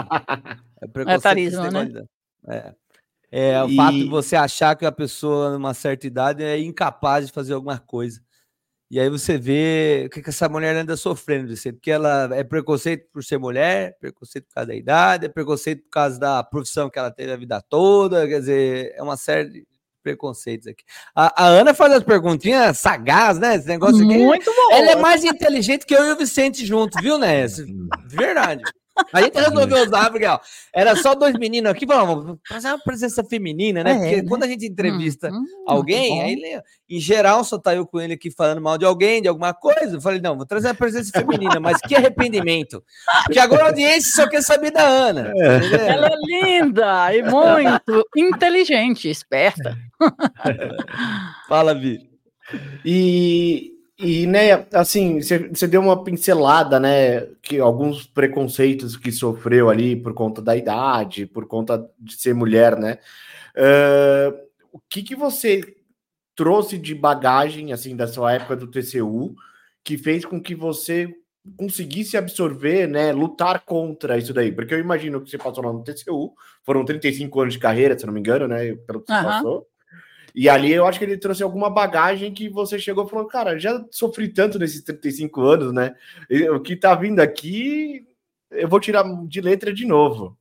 é etarismo, né? É. É, o e... fato de você achar que a pessoa, numa certa idade, é incapaz de fazer alguma coisa. E aí você vê o que, que essa mulher anda sofrendo, porque ela é preconceito por ser mulher, preconceito por causa da idade, é preconceito por causa da profissão que ela teve a vida toda, quer dizer, é uma série de preconceitos aqui. A, a Ana faz as perguntinhas sagaz, né? Esse negócio aqui. Muito bom. Ela é mais inteligente que eu e o Vicente junto, viu, né? Verdade. A gente resolveu usar, ó, era só dois meninos aqui, vamos fazer uma presença feminina, né? É, porque né? quando a gente entrevista hum, hum, alguém, aí em geral só tá eu com ele aqui falando mal de alguém, de alguma coisa. Eu falei, não, vou trazer a presença feminina, mas que arrependimento. Porque agora a audiência só quer saber da Ana. É. Ela é linda e muito inteligente, esperta. Fala, Vi. E e, né, assim, você deu uma pincelada, né, que alguns preconceitos que sofreu ali por conta da idade, por conta de ser mulher, né? Uh, o que que você trouxe de bagagem, assim, da sua época do TCU, que fez com que você conseguisse absorver, né, lutar contra isso daí? Porque eu imagino que você passou lá no TCU, foram 35 anos de carreira, se não me engano, né, pelo que você uhum. passou. E ali eu acho que ele trouxe alguma bagagem que você chegou e falou, cara, já sofri tanto nesses 35 anos, né? O que tá vindo aqui, eu vou tirar de letra de novo.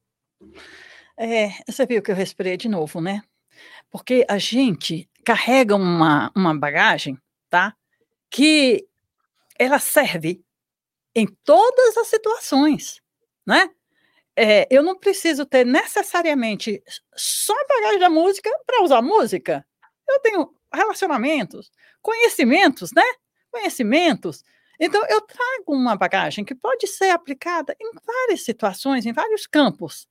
É, você viu que eu respirei de novo, né? Porque a gente carrega uma, uma bagagem, tá? Que ela serve em todas as situações, né? É, eu não preciso ter necessariamente só a bagagem da música para usar música. Eu tenho relacionamentos, conhecimentos, né? Conhecimentos. Então, eu trago uma bagagem que pode ser aplicada em várias situações, em vários campos.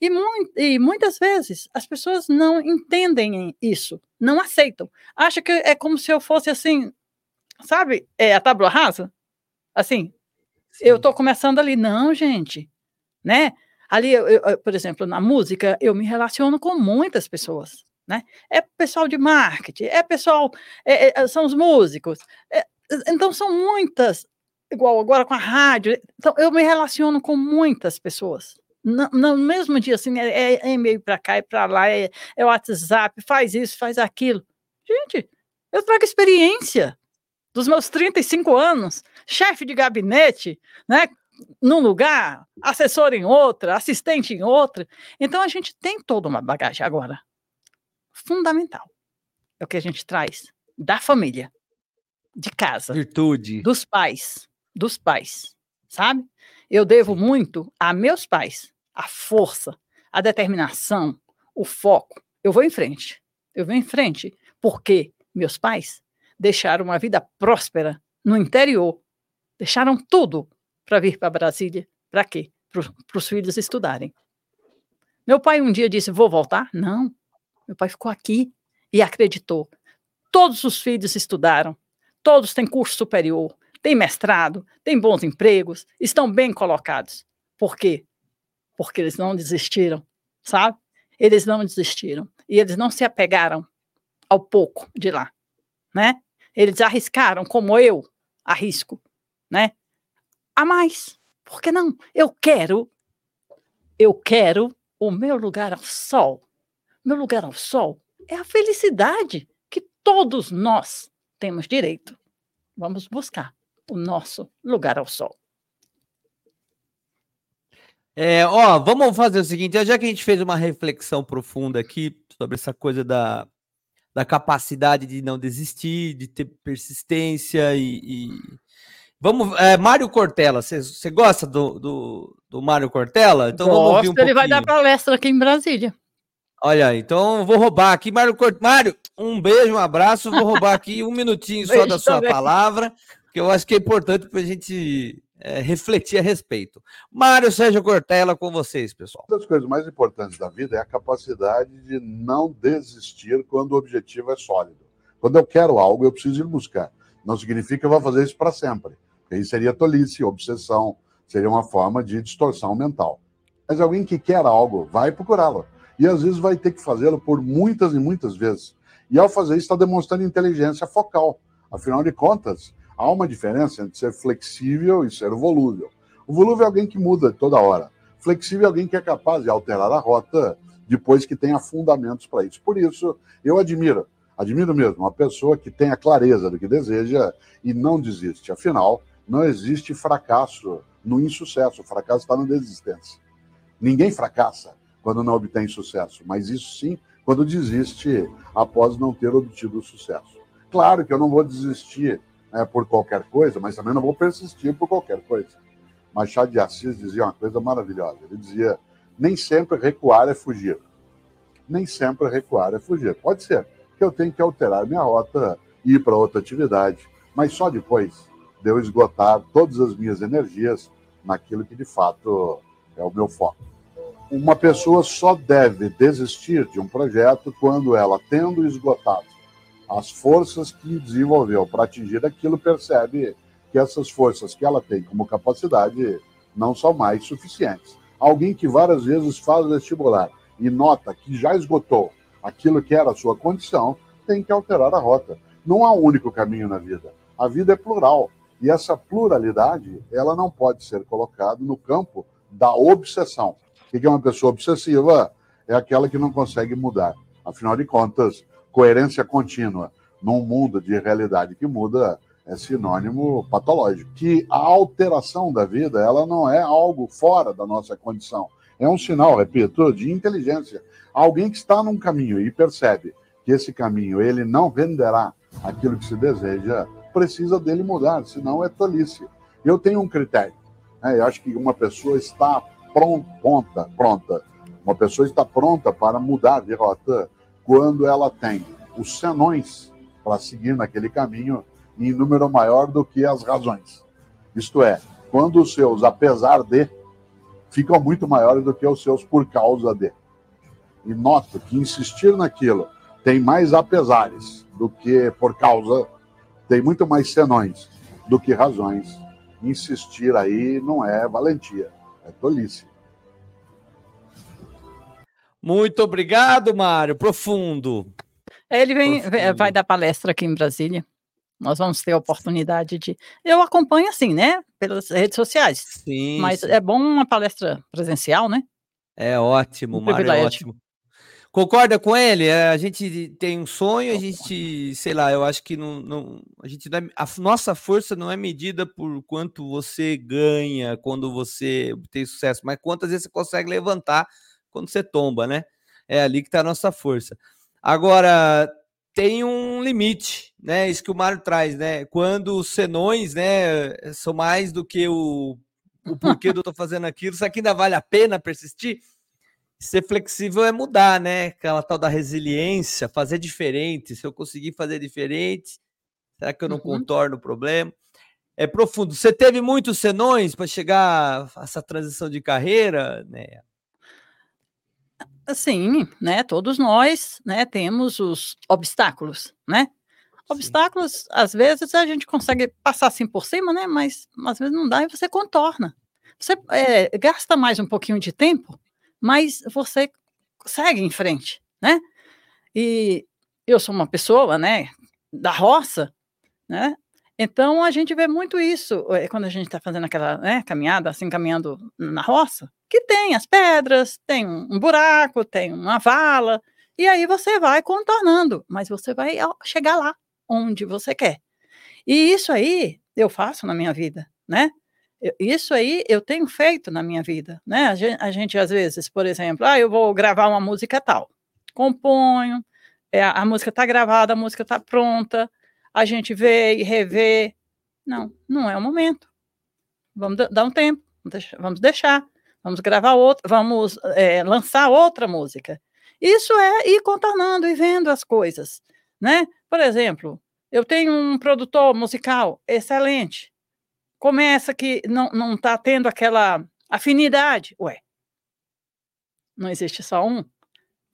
E, mu e muitas vezes as pessoas não entendem isso, não aceitam. Acham que é como se eu fosse assim, sabe, é, a tábua rasa? Assim, Sim. eu estou começando ali. Não, gente, né? Ali, eu, eu, por exemplo, na música, eu me relaciono com muitas pessoas. Né? É pessoal de marketing, é pessoal, é, é, são os músicos. É, então, são muitas, igual agora com a rádio. Então, eu me relaciono com muitas pessoas. No, no mesmo dia, assim, é, é, é e-mail para cá e para lá, é, é WhatsApp, faz isso, faz aquilo. Gente, eu trago experiência dos meus 35 anos, chefe de gabinete, né? Num lugar, assessor em outra, assistente em outra. Então a gente tem toda uma bagagem agora fundamental. É o que a gente traz da família, de casa. Virtude. Dos pais. Dos pais. Sabe? Eu devo muito a meus pais. A força, a determinação, o foco. Eu vou em frente. Eu vou em frente porque meus pais deixaram uma vida próspera no interior. Deixaram tudo para vir para Brasília. Para quê? Para os filhos estudarem. Meu pai um dia disse: Vou voltar? Não. Meu pai ficou aqui e acreditou. Todos os filhos estudaram, todos têm curso superior, têm mestrado, têm bons empregos, estão bem colocados. Por quê? Porque eles não desistiram, sabe? Eles não desistiram e eles não se apegaram ao pouco de lá, né? Eles arriscaram como eu arrisco, né? A mais. Por que não? Eu quero, eu quero o meu lugar ao sol. Meu lugar ao sol é a felicidade que todos nós temos direito. Vamos buscar o nosso lugar ao sol. É, ó, vamos fazer o seguinte, já que a gente fez uma reflexão profunda aqui sobre essa coisa da, da capacidade de não desistir, de ter persistência e, e... vamos, é, Mário Cortella, você gosta do, do, do Mário Cortella? Então Gosto, vamos ouvir um ele pouquinho. vai dar palestra aqui em Brasília. Olha, então vou roubar aqui, Mário Corte. Mário, um beijo, um abraço. Vou roubar aqui um minutinho só da sua também. palavra, que eu acho que é importante para a gente é, refletir a respeito. Mário Sérgio Cortella com vocês, pessoal. Uma das coisas mais importantes da vida é a capacidade de não desistir quando o objetivo é sólido. Quando eu quero algo, eu preciso ir buscar. Não significa que eu vou fazer isso para sempre. Aí seria tolice, obsessão, Seria uma forma de distorção mental. Mas alguém que quer algo, vai procurá-lo. E às vezes vai ter que fazê-lo por muitas e muitas vezes. E ao fazer isso, está demonstrando inteligência focal. Afinal de contas, há uma diferença entre ser flexível e ser volúvel. O volúvel é alguém que muda toda hora. Flexível é alguém que é capaz de alterar a rota depois que tenha fundamentos para isso. Por isso, eu admiro, admiro mesmo, uma pessoa que tem a clareza do que deseja e não desiste. Afinal, não existe fracasso no insucesso, o fracasso está na desistência. Ninguém fracassa quando não obtém sucesso, mas isso sim quando desiste após não ter obtido sucesso. Claro que eu não vou desistir né, por qualquer coisa, mas também não vou persistir por qualquer coisa. Machado de Assis dizia uma coisa maravilhosa. Ele dizia: nem sempre recuar é fugir. Nem sempre recuar é fugir. Pode ser que eu tenha que alterar minha rota e ir para outra atividade, mas só depois de eu esgotar todas as minhas energias naquilo que de fato é o meu foco. Uma pessoa só deve desistir de um projeto quando ela, tendo esgotado as forças que desenvolveu para atingir aquilo, percebe que essas forças que ela tem como capacidade não são mais suficientes. Alguém que várias vezes faz vestibular e nota que já esgotou aquilo que era a sua condição, tem que alterar a rota. Não há um único caminho na vida. A vida é plural. E essa pluralidade, ela não pode ser colocada no campo da obsessão. O que é uma pessoa obsessiva? É aquela que não consegue mudar. Afinal de contas, coerência contínua num mundo de realidade que muda é sinônimo patológico. Que a alteração da vida, ela não é algo fora da nossa condição. É um sinal, repito, de inteligência. Alguém que está num caminho e percebe que esse caminho ele não venderá aquilo que se deseja, precisa dele mudar, senão é tolice. Eu tenho um critério. Né? Eu acho que uma pessoa está pronta, pronta. Uma pessoa está pronta para mudar de rota quando ela tem os senões para seguir naquele caminho em número maior do que as razões. Isto é, quando os seus apesar de ficam muito maiores do que os seus por causa de. E noto que insistir naquilo tem mais apesares do que por causa tem muito mais senões do que razões. Insistir aí não é valentia, é tolice. Muito obrigado, Mário. Profundo. Ele vem, Profundo. vai dar palestra aqui em Brasília. Nós vamos ter a oportunidade de. Eu acompanho assim, né? Pelas redes sociais. Sim. Mas sim. é bom uma palestra presencial, né? É ótimo, um Mário, é ótimo. Concorda com ele? É, a gente tem um sonho, a gente, sei lá, eu acho que não, não a gente não é, a nossa força não é medida por quanto você ganha quando você tem sucesso, mas quantas vezes você consegue levantar quando você tomba, né? É ali que está a nossa força. Agora tem um limite, né? Isso que o Mário traz, né? Quando os senões, né, são mais do que o, o porquê do eu tô fazendo aquilo, será que ainda vale a pena persistir? Ser flexível é mudar, né? Aquela tal da resiliência, fazer diferente. Se eu conseguir fazer diferente, será que eu não uhum. contorno o problema? É profundo. Você teve muitos senões para chegar a essa transição de carreira, né? Sim, né? Todos nós, né? Temos os obstáculos, né? Obstáculos, Sim. às vezes a gente consegue passar assim por cima, né? Mas às vezes não dá e você contorna. Você é, gasta mais um pouquinho de tempo mas você segue em frente, né? E eu sou uma pessoa, né, da roça, né? Então a gente vê muito isso eh, quando a gente está fazendo aquela né, caminhada, assim, caminhando na roça, que tem as pedras, tem um buraco, tem uma vala, e aí você vai contornando, mas você vai chegar lá onde você quer. E isso aí eu faço na minha vida, né? Isso aí eu tenho feito na minha vida, né? A gente, a gente, às vezes, por exemplo, ah, eu vou gravar uma música tal, componho, é, a música está gravada, a música está pronta, a gente vê e revê. Não, não é o momento. Vamos dar um tempo, vamos deixar, vamos gravar outra, vamos é, lançar outra música. Isso é ir contornando e vendo as coisas, né? Por exemplo, eu tenho um produtor musical excelente, começa que não, não tá tendo aquela afinidade. Ué, não existe só um.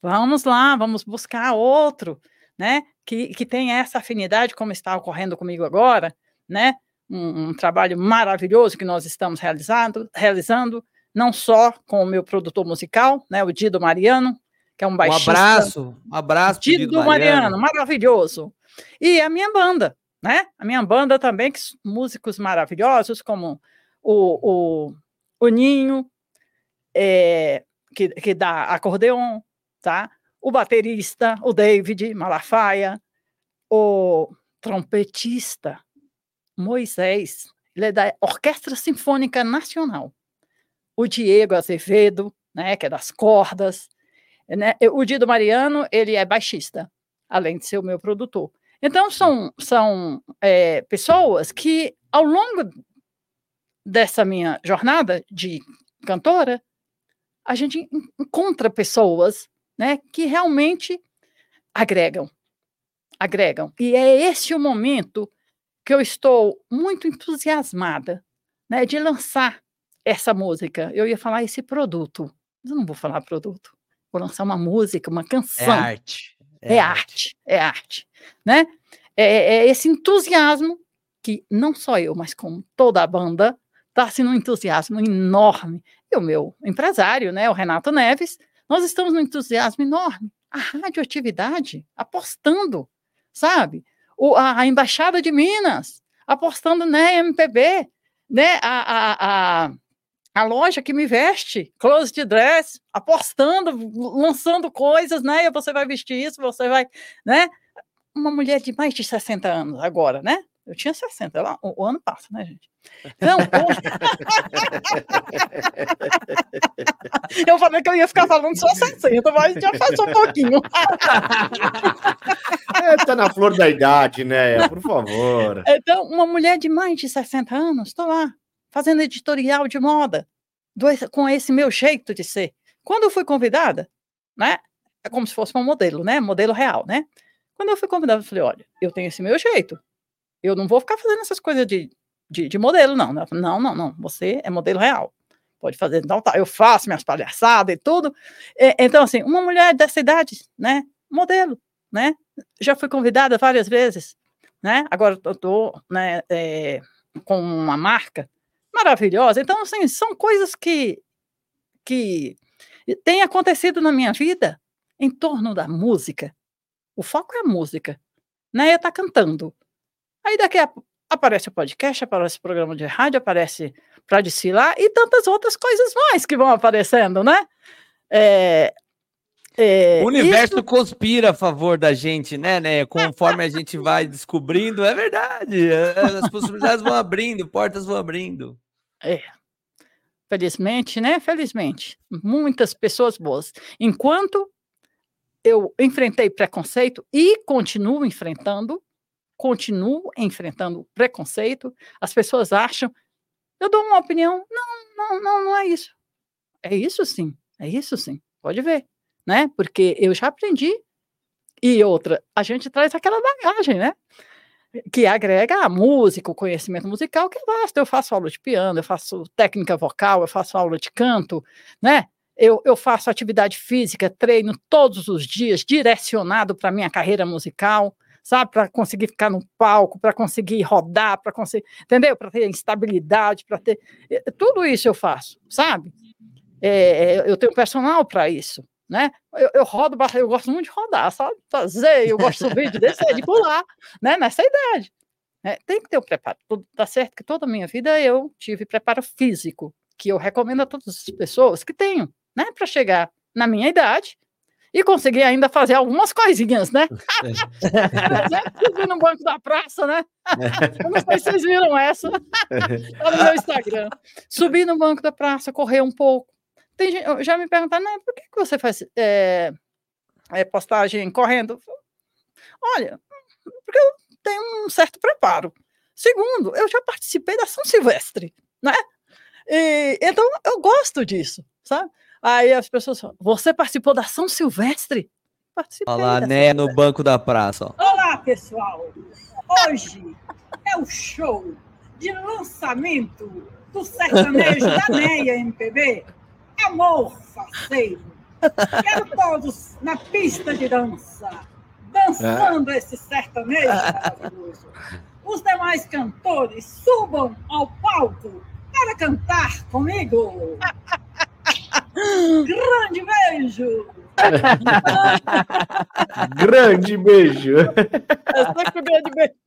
Vamos lá, vamos buscar outro, né? Que, que tem essa afinidade, como está ocorrendo comigo agora, né? um, um, trabalho maravilhoso que nós estamos realizando, realizando, não só com o meu produtor musical, né, o Dido Mariano, que é um baixista. Um abraço, um abraço. Dido, Dido Mariano. Mariano, maravilhoso. E a minha banda, né? A minha banda também, que músicos maravilhosos, como o, o, o Ninho, é, que, que dá acordeon, tá? O baterista, o David Malafaia, o trompetista, Moisés, ele é da Orquestra Sinfônica Nacional. O Diego Azevedo, né, que é das cordas. Né? O Dido Mariano, ele é baixista, além de ser o meu produtor. Então, são, são é, pessoas que, ao longo dessa minha jornada de cantora, a gente encontra pessoas né, que realmente agregam. Agregam. E é esse o momento que eu estou muito entusiasmada né, de lançar essa música. Eu ia falar esse produto. Eu não vou falar produto. Vou lançar uma música, uma canção. É arte. É, é arte. arte. É arte. Né? É, é esse entusiasmo que não só eu, mas como toda a banda, está sendo um entusiasmo enorme. E o meu empresário, né, o Renato Neves, nós estamos num entusiasmo enorme. A radioatividade apostando, sabe? O, a, a, Embaixada de Minas apostando na né, MPB, né? A, a, a, a loja que me veste, Closet Dress, apostando, lançando coisas, né? E você vai vestir isso, você vai, né? Uma mulher de mais de 60 anos agora, né? Eu tinha 60, lá, o, o ano passa, né, gente? Então, eu falei que eu ia ficar falando só 60, mas já passou um pouquinho. é, tá na flor da idade, né? Por favor. Então, uma mulher de mais de 60 anos, estou lá, fazendo editorial de moda, com esse meu jeito de ser. Quando eu fui convidada, né? É como se fosse um modelo, né? Modelo real, né? Quando eu fui convidada, eu falei: olha, eu tenho esse meu jeito. Eu não vou ficar fazendo essas coisas de, de, de modelo, não. Não, não, não. Você é modelo real. Pode fazer. Então, tá, eu faço minhas palhaçadas e tudo. E, então, assim, uma mulher dessa idade, né? Modelo, né? Já fui convidada várias vezes, né? Agora eu tô, né, é, com uma marca maravilhosa. Então, assim, são coisas que, que têm acontecido na minha vida em torno da música. O foco é a música, né? Eu tá cantando. Aí daqui a aparece o podcast, aparece o programa de rádio, aparece para desfilar e tantas outras coisas mais que vão aparecendo, né? É, é, o universo isso... conspira a favor da gente, né, né? Conforme a gente vai descobrindo, é verdade. É, as possibilidades vão abrindo, portas vão abrindo. É. Felizmente, né? Felizmente. Muitas pessoas boas. Enquanto eu enfrentei preconceito e continuo enfrentando, continuo enfrentando preconceito, as pessoas acham, eu dou uma opinião, não, não, não, não é isso. É isso sim, é isso sim, pode ver, né? Porque eu já aprendi. E outra, a gente traz aquela bagagem, né? Que agrega a música, o conhecimento musical, que é vasto. Eu faço aula de piano, eu faço técnica vocal, eu faço aula de canto, né? Eu, eu faço atividade física, treino todos os dias, direcionado para a minha carreira musical sabe? Para conseguir ficar no palco, para conseguir rodar, para conseguir, entendeu? Para ter estabilidade, para ter. Eh, tudo isso eu faço, sabe? É, eu tenho personal para isso, né? Eu, eu, rodo, eu gosto muito de rodar, sabe? Fazer, eu gosto de subir, de descer, de pular, né? Nessa idade. É, tem que ter o preparo. Tá certo que toda a minha vida eu tive preparo físico, que eu recomendo a todas as pessoas que tenham, né? Para chegar na minha idade e consegui ainda fazer algumas coisinhas, né? Subi no banco da praça, né? Eu não sei se vocês viram essa. Tá no meu Instagram. Subi no banco da praça, correr um pouco. Tem gente, já me perguntaram, né, por que, que você faz é, é, postagem correndo? Olha, porque eu tenho um certo preparo. Segundo, eu já participei da São Silvestre, né? E, então, eu gosto disso, sabe? Aí as pessoas falam, você participou da São Silvestre? Participei. Olha lá, né, no banco da praça. Ó. Olá, pessoal. Hoje é o show de lançamento do sertanejo da NEA MPB, Amor Faceiro. Quero todos na pista de dança, dançando é. esse sertanejo maravilhoso. os demais cantores subam ao palco para cantar comigo. Grande beijo! grande beijo! grande beijo!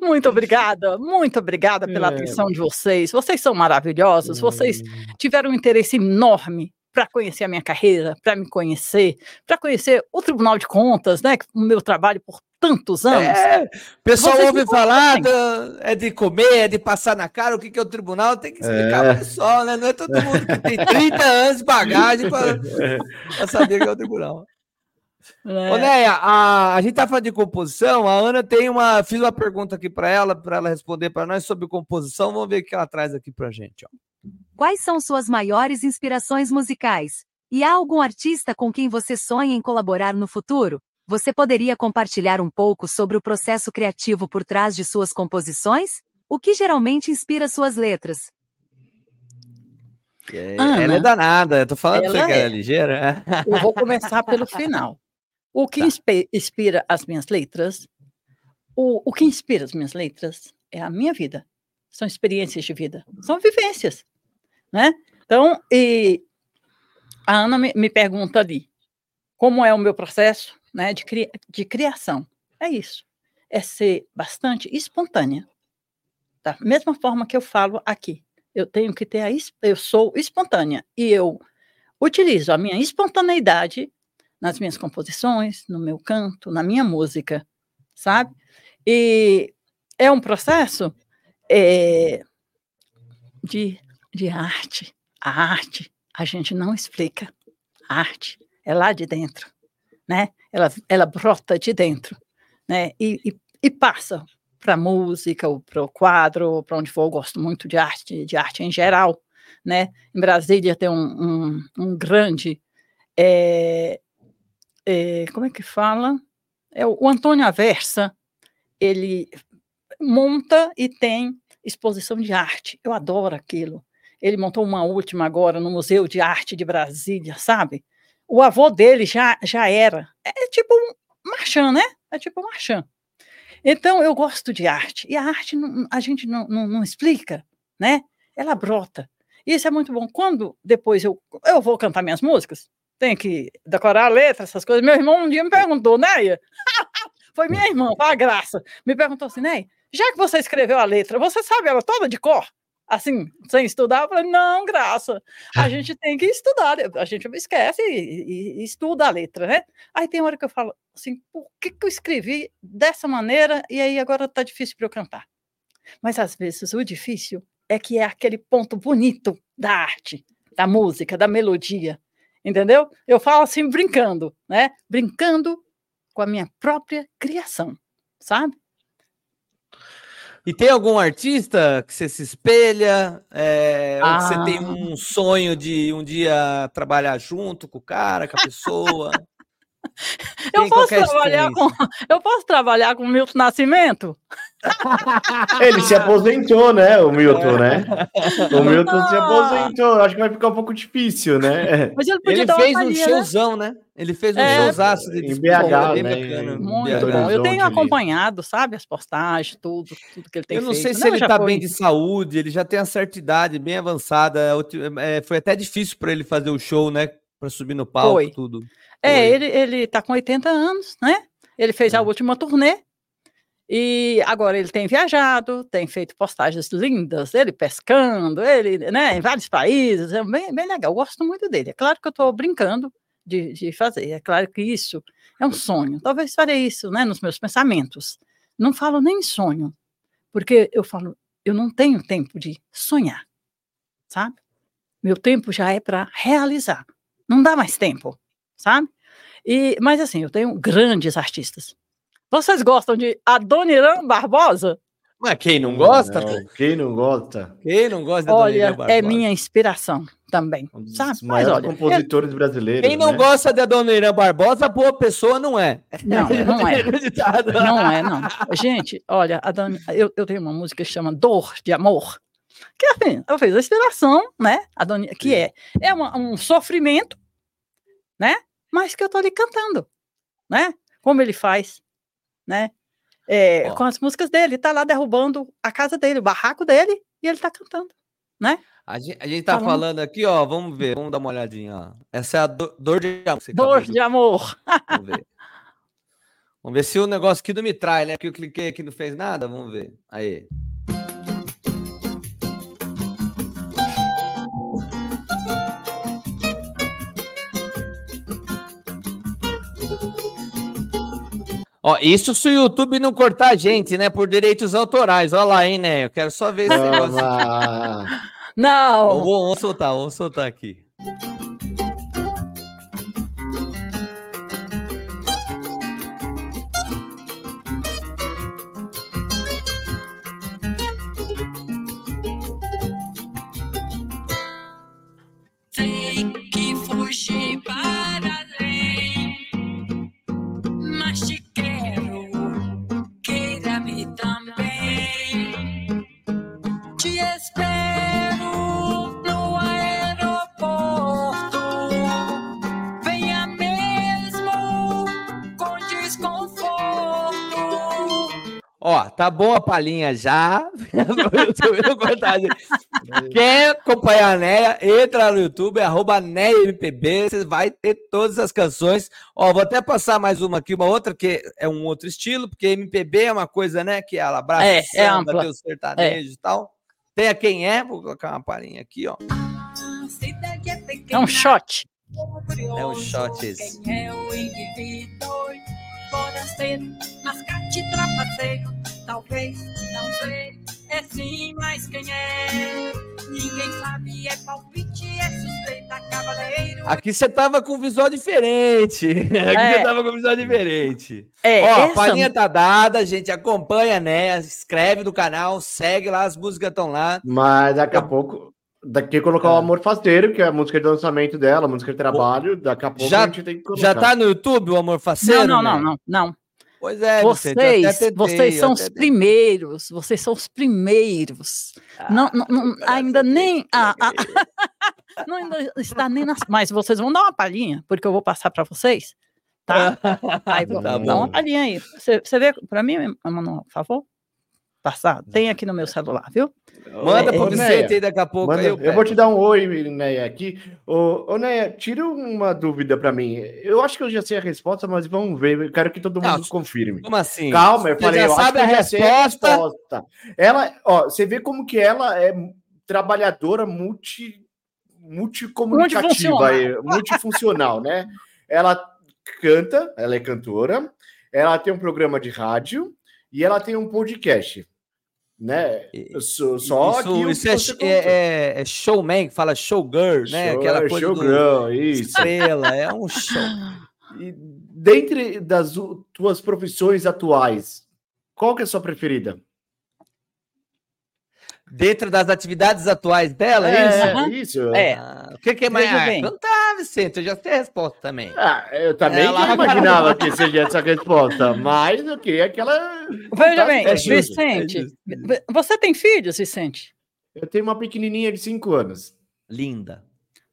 Muito obrigada, muito obrigada pela é. atenção de vocês. Vocês são maravilhosos, vocês hum. tiveram um interesse enorme para conhecer a minha carreira, para me conhecer, para conhecer o Tribunal de Contas, né? O meu trabalho por tantos anos. É, o pessoal Vocês ouve falar, da, é de comer, é de passar na cara, o que, que é o tribunal, tem que explicar é. o pessoal, né? Não é todo mundo que tem 30 anos de bagagem para saber o que é o tribunal. É. Ô, Neia, a, a gente tá falando de composição, a Ana tem uma. Fiz uma pergunta aqui para ela, para ela responder para nós sobre composição. Vamos ver o que ela traz aqui pra gente. Ó. Quais são suas maiores inspirações musicais? E há algum artista com quem você sonha em colaborar no futuro? Você poderia compartilhar um pouco sobre o processo criativo por trás de suas composições? O que geralmente inspira suas letras? É, Ana, ela é danada, eu tô falando você que ela é, é ligeira. Eu vou começar pelo final. O que tá. inspira as minhas letras, o, o que inspira as minhas letras é a minha vida. São experiências de vida, são vivências, né? Então, e a Ana me, me pergunta ali, como é o meu processo né, de, cri, de criação? É isso, é ser bastante espontânea, da mesma forma que eu falo aqui. Eu tenho que ter a, eu sou espontânea e eu utilizo a minha espontaneidade nas minhas composições, no meu canto, na minha música, sabe? E é um processo é, de, de arte. A arte, a gente não explica. A arte é lá de dentro, né? Ela, ela brota de dentro, né? E, e, e passa para música, ou para o quadro, para onde for. Eu gosto muito de arte, de arte em geral, né? Em Brasília tem um, um, um grande é, é, como é que fala? É o, Antônio Aversa, ele monta e tem exposição de arte. Eu adoro aquilo. Ele montou uma última agora no Museu de Arte de Brasília, sabe? O avô dele já, já era. É, é tipo um Marchand, né? É tipo um Marchand. Então, eu gosto de arte. E a arte não, a gente não, não, não, explica, né? Ela brota. E isso é muito bom. Quando depois eu, eu vou cantar minhas músicas, tem que decorar a letra, essas coisas. Meu irmão um dia me perguntou, Neia, foi minha irmã, a graça, me perguntou assim, Neia, já que você escreveu a letra, você sabe ela toda de cor? Assim, sem estudar? Eu falei, não, graça, a gente tem que estudar, a gente esquece e, e, e estuda a letra, né? Aí tem hora que eu falo assim, por que, que eu escrevi dessa maneira e aí agora tá difícil para eu cantar? Mas às vezes o difícil é que é aquele ponto bonito da arte, da música, da melodia, entendeu? Eu falo assim brincando, né? Brincando com a minha própria criação, sabe? E tem algum artista que você se espelha? É, ah. Ou que você tem ah. um sonho de um dia trabalhar junto com o cara, com a pessoa? Eu posso, trabalhar com, eu posso trabalhar com Milton Nascimento? Ele se aposentou, né, o Milton, né? O Milton não. se aposentou. Acho que vai ficar um pouco difícil, né? Mas ele, ele fez um né? showzão, né? Ele fez um é, showzaço de em BH, né? Muito bom. Eu tenho acompanhado, sabe, as postagens, tudo, tudo que ele tem feito. Eu não sei se ele tá foi... bem de saúde, ele já tem a certa idade, bem avançada. É, foi até difícil para ele fazer o show, né? Para subir no palco, foi. tudo. É, ele, ele tá com 80 anos, né? Ele fez a uhum. última turnê e agora ele tem viajado, tem feito postagens lindas, ele pescando, ele, né, em vários países, é bem, bem legal, eu gosto muito dele. É claro que eu estou brincando de, de fazer, é claro que isso é um sonho. Talvez farei isso, né, nos meus pensamentos. Não falo nem sonho, porque eu falo, eu não tenho tempo de sonhar, sabe? Meu tempo já é para realizar. Não dá mais tempo, sabe? E, mas assim, eu tenho grandes artistas. Vocês gostam de Adoniran Barbosa? Mas quem não gosta? Não, quem não gosta? Quem não gosta de Olha, Barbosa? é minha inspiração também. Um dos sabe? Mas olha, compositores eu... brasileiros. Quem não né? gosta de Adoniran Barbosa, boa pessoa não é. Não, não é. não é, não. Gente, olha, Don... eu, eu tenho uma música que chama Dor de Amor. Que assim, eu fiz a inspiração, né? Adon... Que é, é uma, um sofrimento, né? mas que eu estou ali cantando, né? Como ele faz, né? é, com as músicas dele. Tá lá derrubando a casa dele, o barraco dele, e ele tá cantando, né? A gente, a gente tá falando. falando aqui, ó, vamos ver, vamos dar uma olhadinha, ó. Essa é a do, dor de amor. Dor de amor. Vamos ver. vamos ver se o negócio aqui não me trai, né? Porque eu cliquei aqui e não fez nada, vamos ver. Aí. Ó, isso se o YouTube não cortar a gente, né? Por direitos autorais. Olha lá, hein, né? Eu quero só ver esse negócio. Não! Vamos, vamos soltar, vamos soltar aqui. Tá bom a palhinha já. Quer acompanhar a Neia? Entra no YouTube, arroba NeiaMPB, você vai ter todas as canções. Ó, vou até passar mais uma aqui, uma outra que é um outro estilo, porque MPB é uma coisa, né, que ela abraça é, é ampla. tem o sertanejo é. e tal. Tem a quem é, vou colocar uma palhinha aqui, ó. É um shot. É um shot esse. Quem é o indivíduo? Pode ser mascate trapaceiro Talvez, não sei, é sim, mas quem é? Ninguém sabe, é palpite, é suspeita, cavaleiro. Aqui você tava com visual diferente. Aqui é. você tava com visual diferente. É, Ó, essa... a palhinha tá dada, a gente acompanha, né? Escreve no canal, segue lá, as músicas estão lá. Mas daqui a pouco. Daqui colocar é. o Amor Faceiro, que é a música de lançamento dela, a música de trabalho. Daqui a pouco já, a gente tem que colocar. Já tá no YouTube o Amor Faceiro? Não, não, né? não, não, não. Pois é, vocês, tentei, vocês são os primeiros, vocês são os primeiros. Ah, não, não, não ainda nem. Ah, ah, não ainda está nem nas. Mas vocês vão dar uma palhinha, porque eu vou passar para vocês. Tá? Aí tá dar uma palhinha aí. Você, você vê para mim, Manuel, por favor? Passar. Tem aqui no meu celular, viu? Manda é, pro Vicente aí daqui a pouco. Manda, eu, eu, vou te dar um oi, Neia, aqui. Ô, ô Neia, tira uma dúvida para mim. Eu acho que eu já sei a resposta, mas vamos ver. Eu quero que todo mundo não, confirme. Como assim? Calma, eu falei, já eu sabe a resposta. a resposta. Ela, ó, você vê como que ela é trabalhadora multi multicomunicativa, multifuncional, né? Ela canta, ela é cantora, ela tem um programa de rádio e ela tem um podcast né? Só, isso, que isso é, é, é, é, showman, que fala showgirl, né? Show, Aquela coisa showgirl, do... isso. Estrela, é um show. E dentre das tuas profissões atuais, qual que é a sua preferida? Dentro das atividades atuais dela, é, isso? isso. É. Ah, o que, que é mais? Ah, não tá, Vicente, eu já sei a resposta também. Ah, eu também ela... imaginava que seria essa resposta, mas eu queria que ela. Veja tá, bem, é Vicente, é você tem filhos, Vicente? Eu tenho uma pequenininha de 5 anos. Linda.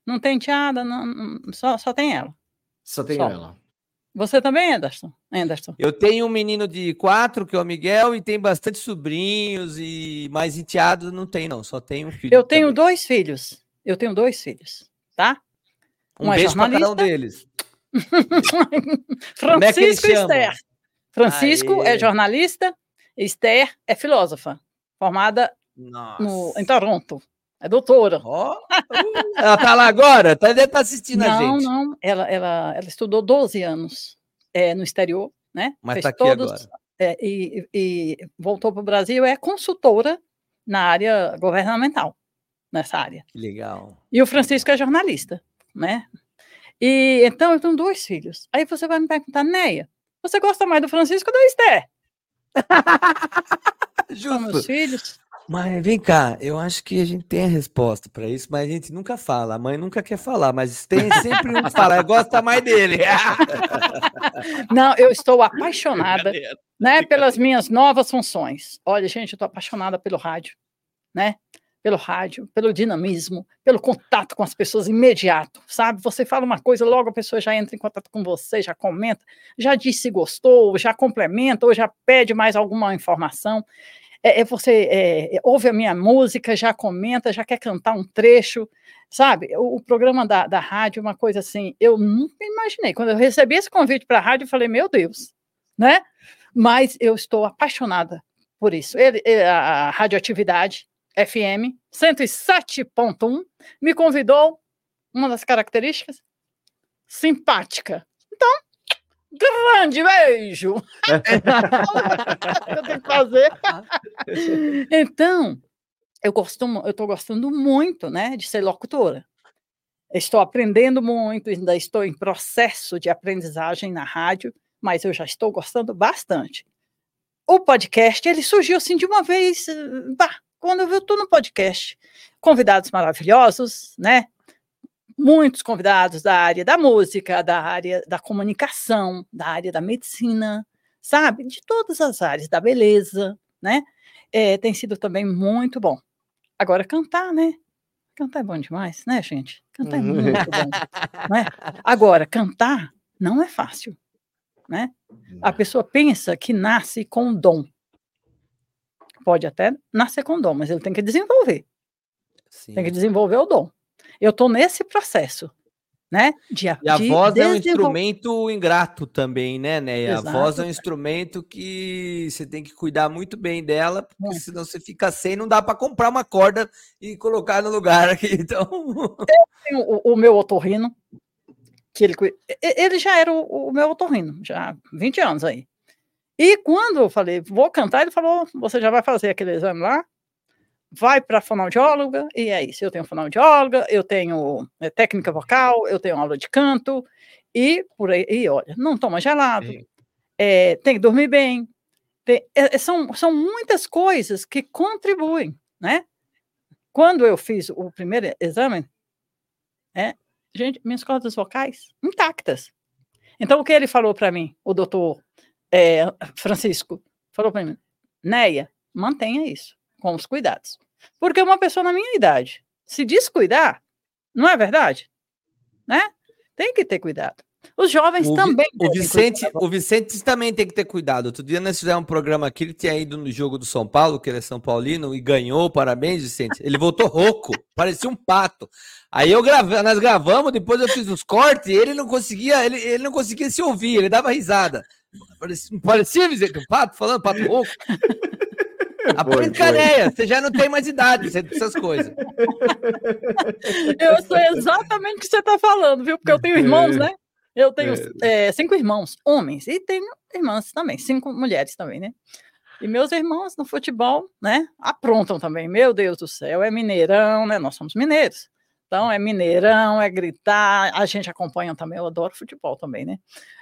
Não tem tiada, não, só, só tem ela. Só tem ela. Você também, Anderson? Anderson? Eu tenho um menino de quatro, que é o Miguel, e tem bastante sobrinhos, e mais enteados não tem, não. Só tenho um filho. Eu tenho também. dois filhos. Eu tenho dois filhos, tá? Um, um é beijo é para cada um deles. Francisco é e Esther. Francisco Aê. é jornalista, Esther é filósofa, formada no, em Toronto. É doutora. Oh, uh, ela tá lá agora? Tá, deve estar tá assistindo não, a gente. Não, não. Ela, ela, ela estudou 12 anos é, no exterior, né? Mas está aqui todos, agora. É, e, e, voltou para o Brasil, é consultora na área governamental, nessa área. Que legal. E o Francisco é jornalista, né? E então eu tenho dois filhos. Aí você vai me perguntar, Neia, você gosta mais do Francisco ou da Esther? Justo. São meus filhos. Mas vem cá, eu acho que a gente tem a resposta para isso, mas a gente nunca fala. A mãe nunca quer falar, mas tem sempre um que fala, gosta mais dele. Não, eu estou apaixonada, né, pelas minhas novas funções. Olha, gente, eu estou apaixonada pelo rádio, né? pelo rádio, pelo dinamismo, pelo contato com as pessoas imediato, sabe? Você fala uma coisa, logo a pessoa já entra em contato com você, já comenta, já diz se gostou, já complementa, ou já pede mais alguma informação. É, é você é, ouve a minha música, já comenta, já quer cantar um trecho, sabe? O, o programa da, da rádio, é uma coisa assim, eu nunca imaginei. Quando eu recebi esse convite para a rádio, eu falei, meu Deus, né? Mas eu estou apaixonada por isso. Ele, a radioatividade FM 107.1 me convidou, uma das características, simpática. Então, grande beijo! eu tenho que fazer. então, eu costumo, eu estou gostando muito, né, de ser locutora. Estou aprendendo muito, ainda estou em processo de aprendizagem na rádio, mas eu já estou gostando bastante. O podcast, ele surgiu assim de uma vez, bah, quando eu estou no podcast. Convidados maravilhosos, né? Muitos convidados da área da música, da área da comunicação, da área da medicina, sabe? De todas as áreas, da beleza, né? É, tem sido também muito bom. Agora, cantar, né? Cantar é bom demais, né, gente? Cantar é muito bom. Né? Agora, cantar não é fácil, né? A pessoa pensa que nasce com dom. Pode até nascer com dom, mas ele tem que desenvolver. Sim. Tem que desenvolver o dom. Eu estou nesse processo, né? De, e a de voz é um instrumento ingrato também, né, né? A voz é um instrumento que você tem que cuidar muito bem dela, porque é. senão você fica sem, não dá para comprar uma corda e colocar no lugar aqui. Então, eu tenho o, o meu otorrino, que ele, ele já era o, o meu otorrino, já há 20 anos aí. E quando eu falei, vou cantar, ele falou: você já vai fazer aquele exame lá, vai para a fonoaudióloga, e é isso. Eu tenho fonoaudióloga, eu tenho é, técnica vocal, eu tenho aula de canto, e por aí, e olha, não toma gelado, é, tem que dormir bem. Tem, é, são, são muitas coisas que contribuem, né? Quando eu fiz o primeiro exame, é, gente, minhas cordas vocais intactas. Então, o que ele falou para mim, o doutor é, Francisco falou para mim, Neia, mantenha isso, com os cuidados. Porque uma pessoa na minha idade, se descuidar, não é verdade? Né? Tem que ter cuidado. Os jovens o, também. O Vicente, o Vicente também tem que ter cuidado. Outro dia nós fizemos um programa aqui, ele tinha ido no jogo do São Paulo, que ele é São Paulino, e ganhou. Parabéns, Vicente. Ele voltou rouco, parecia um pato. Aí eu gravei, nós gravamos, depois eu fiz os cortes, e ele não conseguia, ele, ele não conseguia se ouvir, ele dava risada. Parecia, parecia Vicente, um pato falando, pato rouco. Aprende caneia, você já não tem mais idade, essas coisas. Eu sei exatamente o que você está falando, viu? Porque eu tenho irmãos, né? Eu tenho é. É, cinco irmãos, homens, e tenho irmãs também, cinco mulheres também, né? E meus irmãos no futebol, né, aprontam também. Meu Deus do céu, é mineirão, né? Nós somos mineiros. Então é mineirão, é gritar. A gente acompanha também, eu adoro futebol também, né?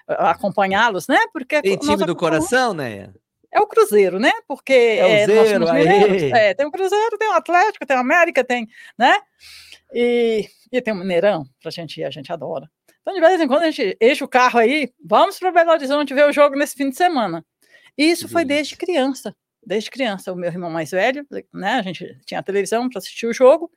Acompanhá-los, né? Porque tem time do coração, né? É o Cruzeiro, né? Porque é, o Zero, é, tem o Cruzeiro, tem o Atlético, tem o América, tem, né? E, e tem o Mineirão, pra gente ir, a gente adora. Então, de vez em quando, a gente enche o carro aí, vamos para Belo Horizonte ver o jogo nesse fim de semana. E isso foi desde criança. Desde criança, o meu irmão mais velho, né? A gente tinha a televisão para assistir o jogo,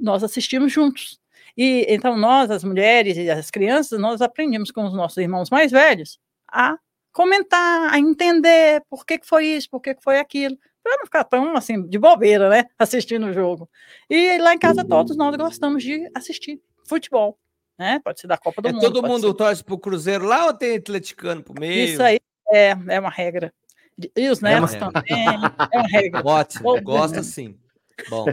nós assistimos juntos. E então nós, as mulheres e as crianças, nós aprendemos com os nossos irmãos mais velhos a comentar, a entender por que, que foi isso, por que, que foi aquilo, para não ficar tão assim de bobeira, né? Assistindo o jogo. E lá em casa todos nós gostamos de assistir futebol né? Pode ser da Copa do é, Mundo. Todo mundo ser... torce pro Cruzeiro lá ou tem atleticano pro meio? Isso aí é, é uma regra. E os netos é também, é uma regra. Ótimo, gosta sim. Bom,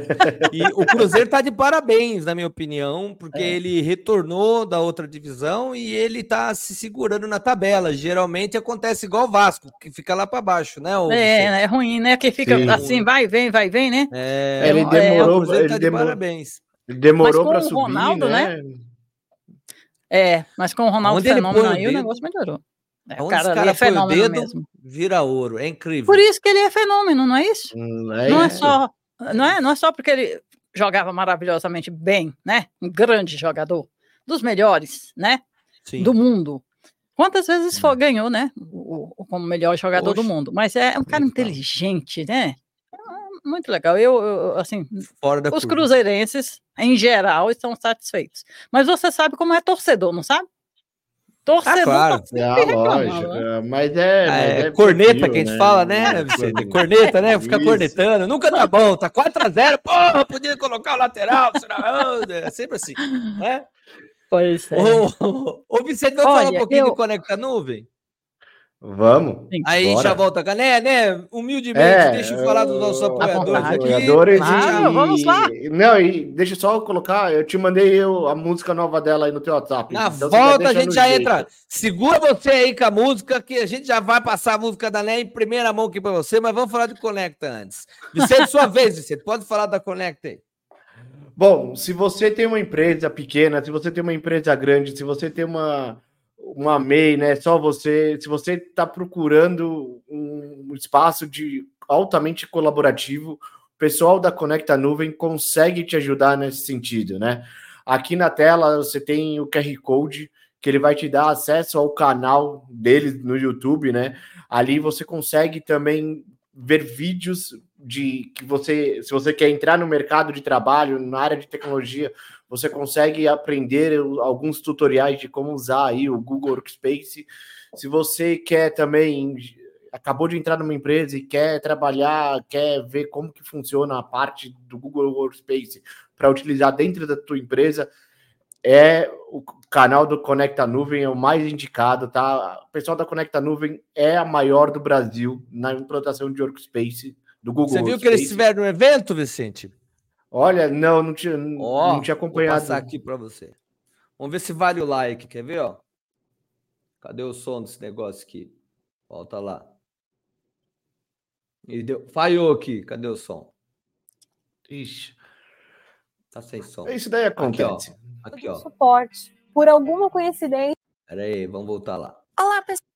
e o Cruzeiro tá de parabéns, na minha opinião, porque é. ele retornou da outra divisão e ele tá se segurando na tabela. Geralmente acontece igual o Vasco, que fica lá para baixo, né? É, é ruim, né? Que fica Sim. assim, vai, vem, vai, vem, né? É, ele demorou, é, o Cruzeiro ele tá de demorou, parabéns. Ele demorou para subir, Ronaldo, né? né? É, mas com o Ronaldo Onde Fenômeno aí, o, o negócio melhorou. É, o cara, cara é fenômeno dedo, mesmo. Vira ouro, é incrível. Por isso que ele é fenômeno, não é isso? Hum, é não é só, não é, não é só porque ele jogava maravilhosamente bem, né? Um grande jogador, dos melhores, né? Sim. Do mundo. Quantas vezes foi, hum. ganhou, né? O, o, como melhor jogador Oxe. do mundo. Mas é um cara inteligente, né? muito legal. Eu, eu assim, Fora da os curva. cruzeirenses, em geral, estão satisfeitos. Mas você sabe como é torcedor, não sabe? Torcedor ah, claro. Tá é, lógico. Né? Mas é, ah, é, é corneta perfil, que a gente né? fala, né? É, corneta, né? Fica Isso. cornetando. Nunca tá bom, tá 4x0. Porra, podia colocar o lateral. É sempre assim, né? Pois é. Ô, ô, Vicente, vamos Olha, falar um pouquinho eu... do Conecta Nuvem? Vamos. Aí bora. já volta, né? né? Humildemente, é, deixa eu falar dos nossos apoiadores aqui. Apoiadores claro, e... vamos lá. Não, e deixa eu só colocar, eu te mandei eu, a música nova dela aí no teu WhatsApp. Na então volta a gente já jeito. entra. Segura você aí com a música, que a gente já vai passar a música da Né em primeira mão aqui para você, mas vamos falar de Conecta antes. Vicente, sua vez, Vicente, pode falar da Conecta aí. Bom, se você tem uma empresa pequena, se você tem uma empresa grande, se você tem uma uma MEI, né? Só você, se você está procurando um espaço de altamente colaborativo, o pessoal da Conecta Nuvem consegue te ajudar nesse sentido, né? Aqui na tela você tem o QR Code que ele vai te dar acesso ao canal deles no YouTube, né? Ali você consegue também ver vídeos de que você, se você quer entrar no mercado de trabalho, na área de tecnologia, você consegue aprender alguns tutoriais de como usar aí o Google Workspace. Se você quer também acabou de entrar numa empresa e quer trabalhar, quer ver como que funciona a parte do Google Workspace para utilizar dentro da tua empresa, é o canal do Conecta Nuvem é o mais indicado, tá? O pessoal da Conecta Nuvem é a maior do Brasil na implantação de Workspace do Google. Você viu Workspace. que eles estiveram no evento, Vicente? Olha, não, não tinha, oh, não tinha acompanhado. Vou passar aqui para você. Vamos ver se vale o like, quer ver, ó? Cadê o som desse negócio aqui? Volta lá. E deu... Falhou aqui, cadê o som? Ixi. Tá sem som. Isso daí acontece. Aqui, ó. Aqui, ó. Suporte. Por alguma coincidência. Pera aí, vamos voltar lá. Olá, pessoal.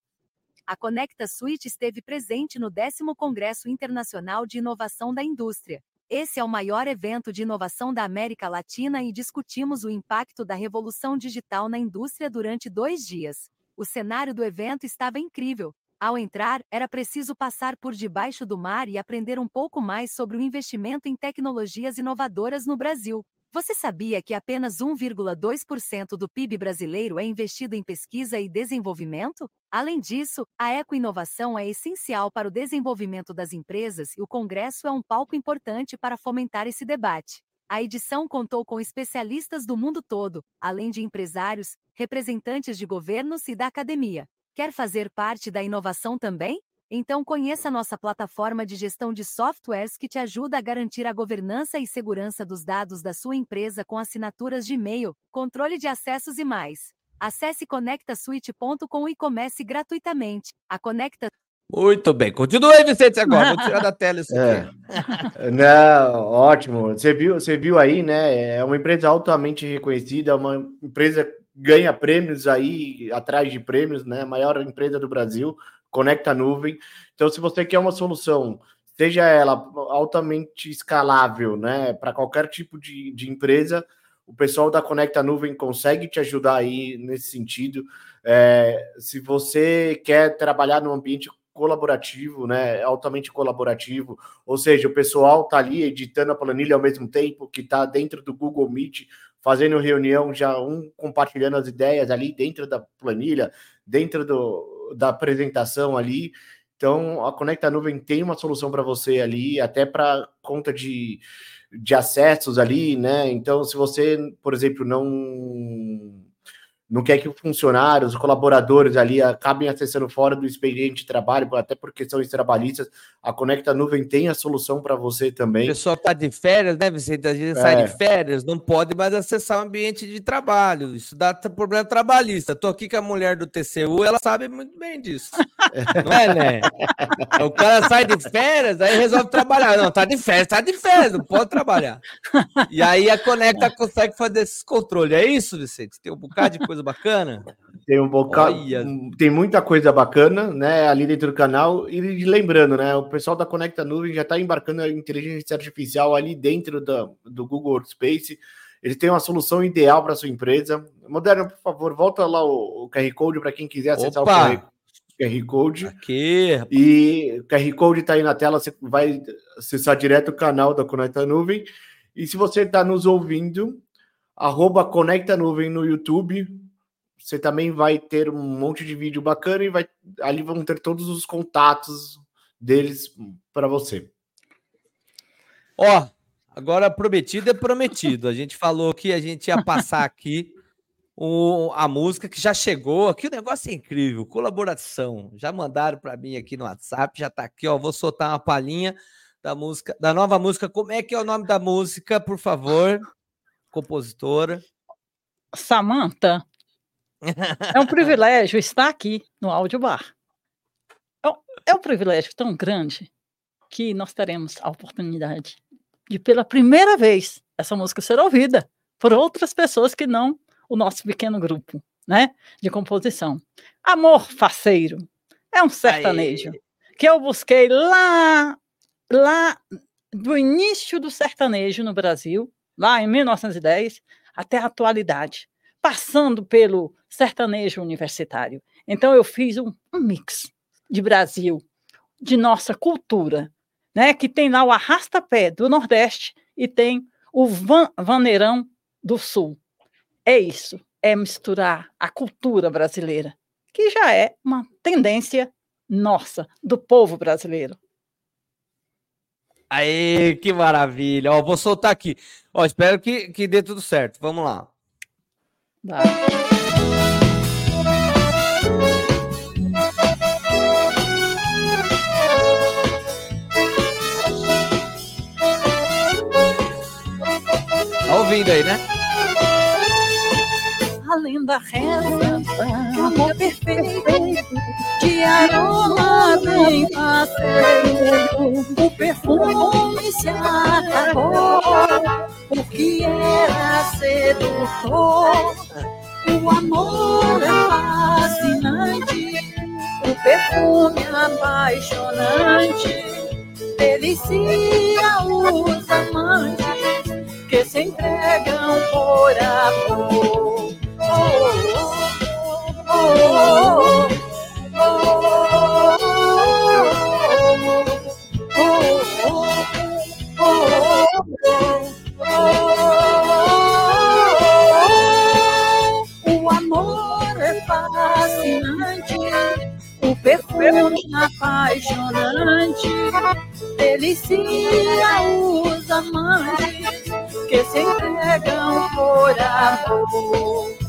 A Conecta Suite esteve presente no 10 Congresso Internacional de Inovação da Indústria, esse é o maior evento de inovação da América Latina e discutimos o impacto da revolução digital na indústria durante dois dias. O cenário do evento estava incrível. Ao entrar, era preciso passar por debaixo do mar e aprender um pouco mais sobre o investimento em tecnologias inovadoras no Brasil. Você sabia que apenas 1,2% do PIB brasileiro é investido em pesquisa e desenvolvimento? Além disso, a ecoinovação é essencial para o desenvolvimento das empresas e o Congresso é um palco importante para fomentar esse debate. A edição contou com especialistas do mundo todo, além de empresários, representantes de governos e da academia. Quer fazer parte da inovação também? Então conheça nossa plataforma de gestão de softwares que te ajuda a garantir a governança e segurança dos dados da sua empresa com assinaturas de e-mail, controle de acessos e mais. Acesse conectasuite.com e comece gratuitamente. A Conecta muito bem, continue, Vicente, agora. Vou tirar da tela isso aqui. É. Não, ótimo. Você viu, você viu aí, né? É uma empresa altamente reconhecida, uma empresa ganha prêmios aí, atrás de prêmios, né? A maior empresa do Brasil conecta a nuvem. Então, se você quer uma solução, seja ela altamente escalável, né, para qualquer tipo de, de empresa, o pessoal da Conecta Nuvem consegue te ajudar aí nesse sentido. É, se você quer trabalhar num ambiente colaborativo, né, altamente colaborativo, ou seja, o pessoal tá ali editando a planilha ao mesmo tempo que está dentro do Google Meet, fazendo reunião, já um compartilhando as ideias ali dentro da planilha, dentro do, da apresentação ali. Então, a Conecta Nuvem tem uma solução para você ali, até para conta de, de acessos ali, né? Então, se você, por exemplo, não não quer que os funcionários, os colaboradores ali acabem acessando fora do expediente de trabalho, até por questões trabalhistas, a Conecta Nuvem tem a solução para você também. O pessoal está de férias, né, Vicente? A gente é. sai de férias, não pode mais acessar o ambiente de trabalho. Isso dá problema trabalhista. Estou aqui com a mulher do TCU, ela sabe muito bem disso. não é, né? O cara sai de férias, aí resolve trabalhar. Não, tá de férias, tá de férias, não pode trabalhar. E aí a Conecta consegue fazer esses controles. É isso, Vicente? Tem um bocado de coisa coisa bacana? Tem um bocado, tem muita coisa bacana, né, ali dentro do canal. E lembrando, né, o pessoal da Conecta Nuvem já está embarcando a inteligência artificial ali dentro da, do Google Workspace. Eles têm uma solução ideal para sua empresa. Moderno, por favor, volta lá o, o QR Code para quem quiser acessar Opa! o QR QR Code. Aqui. E o QR Code está aí na tela, você vai acessar direto o canal da Conecta Nuvem. E se você está nos ouvindo, arroba Conecta Nuvem no YouTube, você também vai ter um monte de vídeo bacana e vai, ali vão ter todos os contatos deles para você. Ó, agora prometido é prometido. A gente falou que a gente ia passar aqui o, a música que já chegou. Aqui o negócio é incrível, colaboração. Já mandaram para mim aqui no WhatsApp, já está aqui, ó. Vou soltar uma palhinha da música, da nova música. Como é que é o nome da música, por favor? Compositora. Samantha. É um privilégio estar aqui no Áudio Bar. É, é um privilégio tão grande que nós teremos a oportunidade de, pela primeira vez, essa música ser ouvida por outras pessoas que não o nosso pequeno grupo, né, de composição. Amor Faceiro é um sertanejo Aê. que eu busquei lá, lá do início do sertanejo no Brasil, lá em 1910, até a atualidade, passando pelo sertanejo universitário. Então eu fiz um, um mix de Brasil, de nossa cultura, né, que tem lá o arrasta-pé do Nordeste e tem o van, vaneirão do Sul. É isso, é misturar a cultura brasileira, que já é uma tendência nossa, do povo brasileiro. Aí, que maravilha. Ó, vou soltar aqui. Ó, espero que, que dê tudo certo. Vamos lá. Vai. ouvindo aí, né? A lenda reza, amor perfeito, de aroma bem passeio. O perfume se acabou, porque era sedutor. O amor é fascinante, o perfume apaixonante, delicia os amantes que se entregam por amor. Apaixonante, delicia os amantes que se entregam por amor.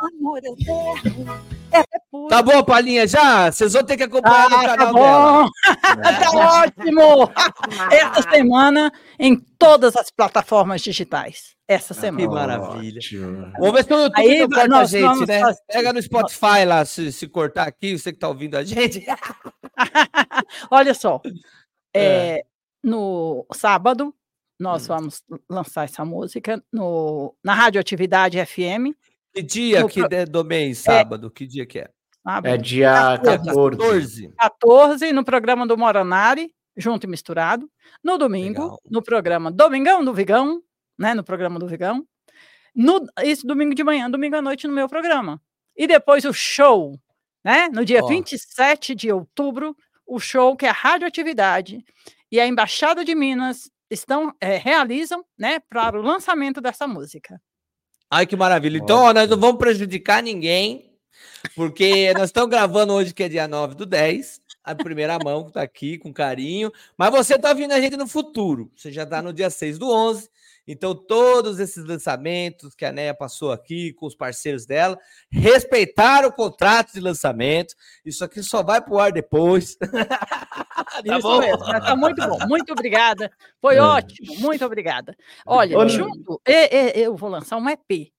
Amor eterno é tá bom, Palinha, já? Vocês vão ter que acompanhar ah, no canal tá bom. dela. tá ótimo! Essa semana em todas as plataformas digitais. Essa semana. Que maravilha. Vamos ver se o YouTube Aí, não corta a gente, né? Fazer... Pega no Spotify lá, se, se cortar aqui, você que tá ouvindo a gente. Olha só. É. É, no sábado, nós hum. vamos lançar essa música no, na Radioatividade FM que dia que pro... do mês, é sábado? É... Que dia que é? É dia 14. 14. no programa do Moranari, junto e misturado. No domingo, Legal. no programa Domingão do Vigão, né? No programa do Vigão. No, isso domingo de manhã, domingo à noite no meu programa. E depois o show, né? No dia oh. 27 de outubro, o show que é a Radioatividade e a Embaixada de Minas estão é, realizam, né, para o lançamento dessa música. Ai, que maravilha. Então, ó, nós não vamos prejudicar ninguém, porque nós estamos gravando hoje, que é dia 9 do 10, a primeira mão que está aqui com carinho, mas você está ouvindo a gente no futuro. Você já está no dia 6 do 11. Então, todos esses lançamentos que a Neia passou aqui com os parceiros dela, respeitaram o contrato de lançamento. Isso aqui só vai para o ar depois. tá Isso bom? mesmo. Tá muito bom. Muito obrigada. Foi é. ótimo. Muito obrigada. Olha, Olha. junto, eu vou lançar um EP,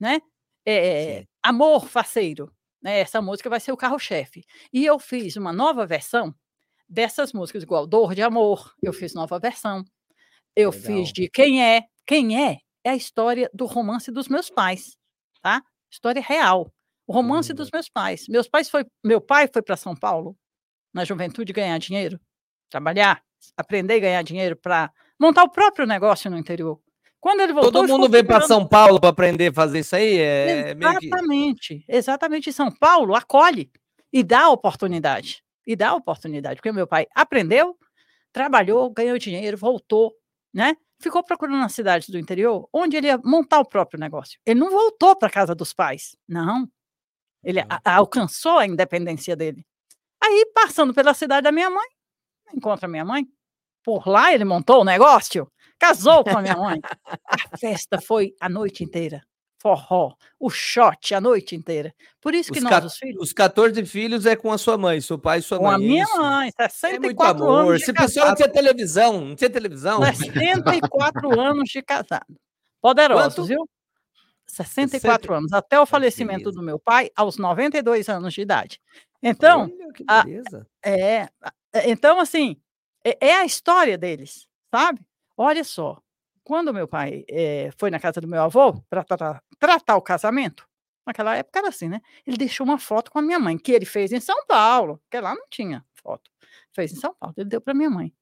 né? É, Amor Faceiro. Né? Essa música vai ser o carro-chefe. E eu fiz uma nova versão dessas músicas, igual Dor de Amor, eu fiz nova versão. Eu Legal. fiz de Quem é? Quem é? É a história do romance dos meus pais, tá? História real. O romance dos meus pais. Meus pais foi, meu pai foi para São Paulo na juventude ganhar dinheiro, trabalhar, aprender a ganhar dinheiro para montar o próprio negócio no interior. Quando ele voltou, todo mundo vem para São Paulo para aprender a fazer isso aí. É exatamente, que... exatamente. São Paulo acolhe e dá oportunidade e dá oportunidade, porque meu pai aprendeu, trabalhou, ganhou dinheiro, voltou, né? Ficou procurando na cidade do interior, onde ele ia montar o próprio negócio. Ele não voltou para casa dos pais, não. Ele a, alcançou a independência dele. Aí, passando pela cidade da minha mãe, encontra minha mãe. Por lá ele montou o negócio, casou com a minha mãe. A festa foi a noite inteira forró, o shot a noite inteira. Por isso que os nós, os filhos. Os 14 filhos é com a sua mãe, seu pai e sua com mãe. Com a minha isso. mãe, 64 é anos. Esse pessoal não tinha televisão, não tinha televisão. 64 anos de casado. Poderosos, Quanto? viu? 64 60... anos, até o falecimento do meu pai, aos 92 anos de idade. Então, Olha, a, é, então assim, é, é a história deles, sabe? Olha só, quando meu pai é, foi na casa do meu avô para tratar, tratar o casamento, naquela época era assim, né? Ele deixou uma foto com a minha mãe, que ele fez em São Paulo, porque lá não tinha foto. Fez em São Paulo, ele deu para minha mãe.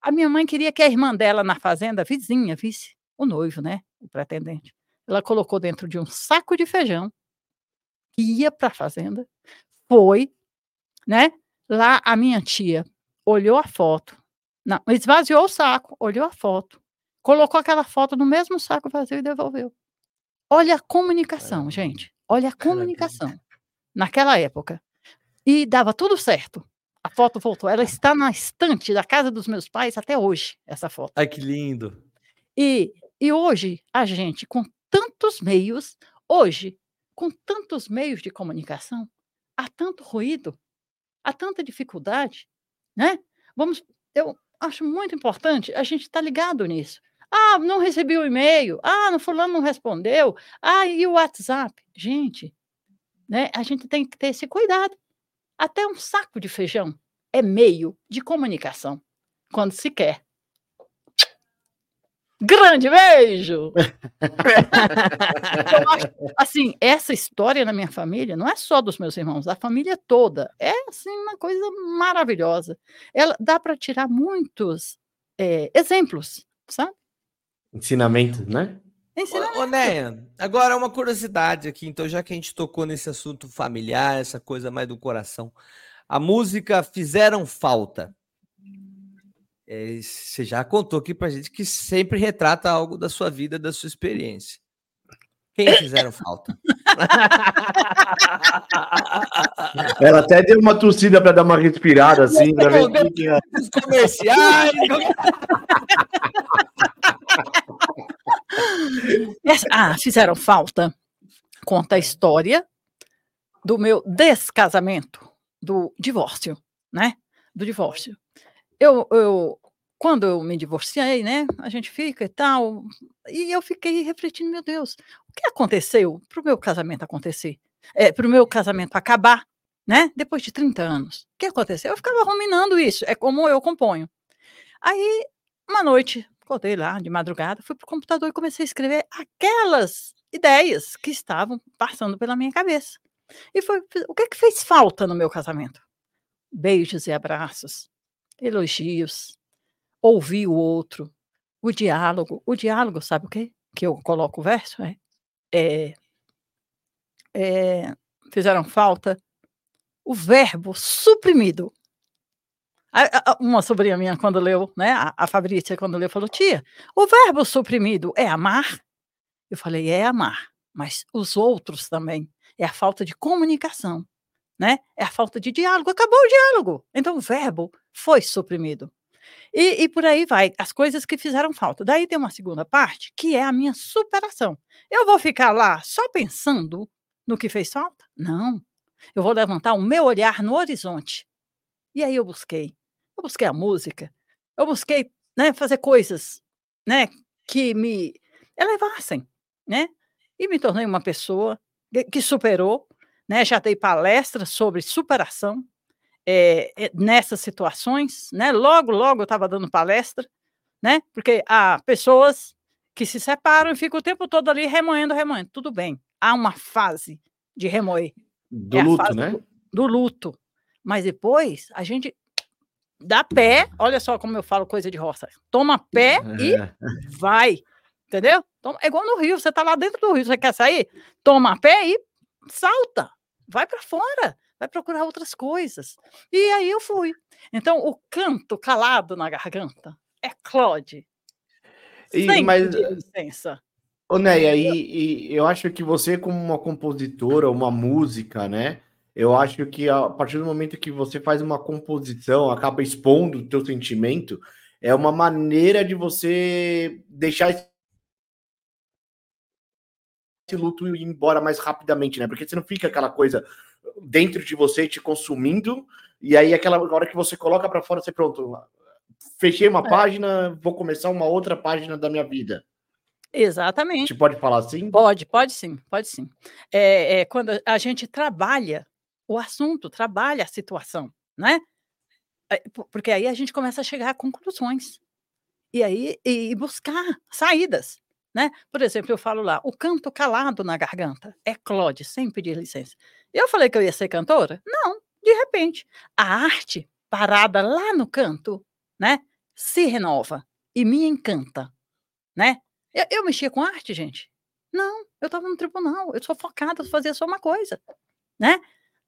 A minha mãe queria que a irmã dela na fazenda, vizinha, visse o noivo, né? O pretendente. Ela colocou dentro de um saco de feijão, que ia para a fazenda, foi, né? Lá a minha tia olhou a foto, não, esvaziou o saco, olhou a foto, colocou aquela foto no mesmo saco vazio e devolveu. Olha a comunicação, gente. Olha a comunicação. Naquela época. E dava tudo certo. A foto voltou. Ela está na estante da casa dos meus pais até hoje, essa foto. Ai, que lindo. E, e hoje, a gente, com tantos meios, hoje, com tantos meios de comunicação, há tanto ruído, há tanta dificuldade, né? Vamos, eu acho muito importante a gente estar tá ligado nisso. Ah, não recebi o e-mail. Ah, no fulano não respondeu. Ah, e o WhatsApp? Gente, né, a gente tem que ter esse cuidado. Até um saco de feijão é meio de comunicação, quando se quer. Grande beijo! assim, essa história na minha família não é só dos meus irmãos, da família toda. É assim uma coisa maravilhosa. Ela dá para tirar muitos é, exemplos, sabe? Ensinamento, né? Ô, ô Néia, agora uma curiosidade aqui, então, já que a gente tocou nesse assunto familiar, essa coisa mais do coração, a música Fizeram Falta. É, você já contou aqui pra gente que sempre retrata algo da sua vida, da sua experiência. Quem fizeram falta? Ela até deu uma tossida para dar uma respirada assim, para ver que Os comerciais. ah, fizeram falta. Conta a história do meu descasamento, do divórcio, né? Do divórcio. Eu, eu, quando eu me divorciei, né? A gente fica e tal. E eu fiquei refletindo, meu Deus, que aconteceu para o meu casamento acontecer? É, para o meu casamento acabar, né? Depois de 30 anos. O que aconteceu? Eu ficava ruminando isso. É como eu componho. Aí, uma noite, acordei lá de madrugada, fui para o computador e comecei a escrever aquelas ideias que estavam passando pela minha cabeça. E foi o que, que fez falta no meu casamento? Beijos e abraços, elogios, ouvir o outro, o diálogo. O diálogo, sabe o quê? Que eu coloco o verso? É, é, é fizeram falta o verbo suprimido uma sobrinha minha, quando leu, né, a Fabrícia, quando leu, falou: Tia, o verbo suprimido é amar? Eu falei: É amar, mas os outros também. É a falta de comunicação, né? É a falta de diálogo. Acabou o diálogo. Então o verbo foi suprimido. E, e, por aí vai, as coisas que fizeram falta. Daí tem uma segunda parte, que é a minha superação. Eu vou ficar lá só pensando no que fez falta? Não. Eu vou levantar o meu olhar no horizonte. E aí eu busquei eu busquei a música, eu busquei né, fazer coisas né, que me elevassem, né? E me tornei uma pessoa que superou, né? Já dei palestras sobre superação é, nessas situações, né? Logo, logo eu estava dando palestra, né? Porque há pessoas que se separam e ficam o tempo todo ali remoendo, remoendo. Tudo bem, há uma fase de remoer. Do é luto, né? Do, do luto. Mas depois a gente dá pé, olha só como eu falo coisa de roça. Toma pé e vai. Entendeu? É igual no Rio, você tá lá dentro do Rio, você quer sair? Toma pé e salta. Vai para fora, vai procurar outras coisas. E aí eu fui. Então, o canto calado na garganta é Claude. E, mas, licença. Ô, Neia, e, e eu acho que você, como uma compositora, uma música, né? Eu acho que a partir do momento que você faz uma composição, acaba expondo o teu sentimento, é uma maneira de você deixar esse luto ir embora mais rapidamente, né? Porque você não fica aquela coisa dentro de você te consumindo, e aí aquela hora que você coloca para fora, você pronto, fechei uma é. página, vou começar uma outra página da minha vida. Exatamente. A gente pode falar assim? Pode, pode sim, pode sim. É, é, quando a gente trabalha o assunto, trabalha a situação, né? É, porque aí a gente começa a chegar a conclusões e aí e buscar saídas, né? Por exemplo, eu falo lá, o canto calado na garganta é Claude, sem pedir licença. Eu falei que eu ia ser cantora? Não, de repente, a arte parada lá no canto, né, se renova e me encanta, né? Eu, eu mexia com arte, gente? Não, eu estava no tribunal, eu sou focada, eu fazia só uma coisa, né?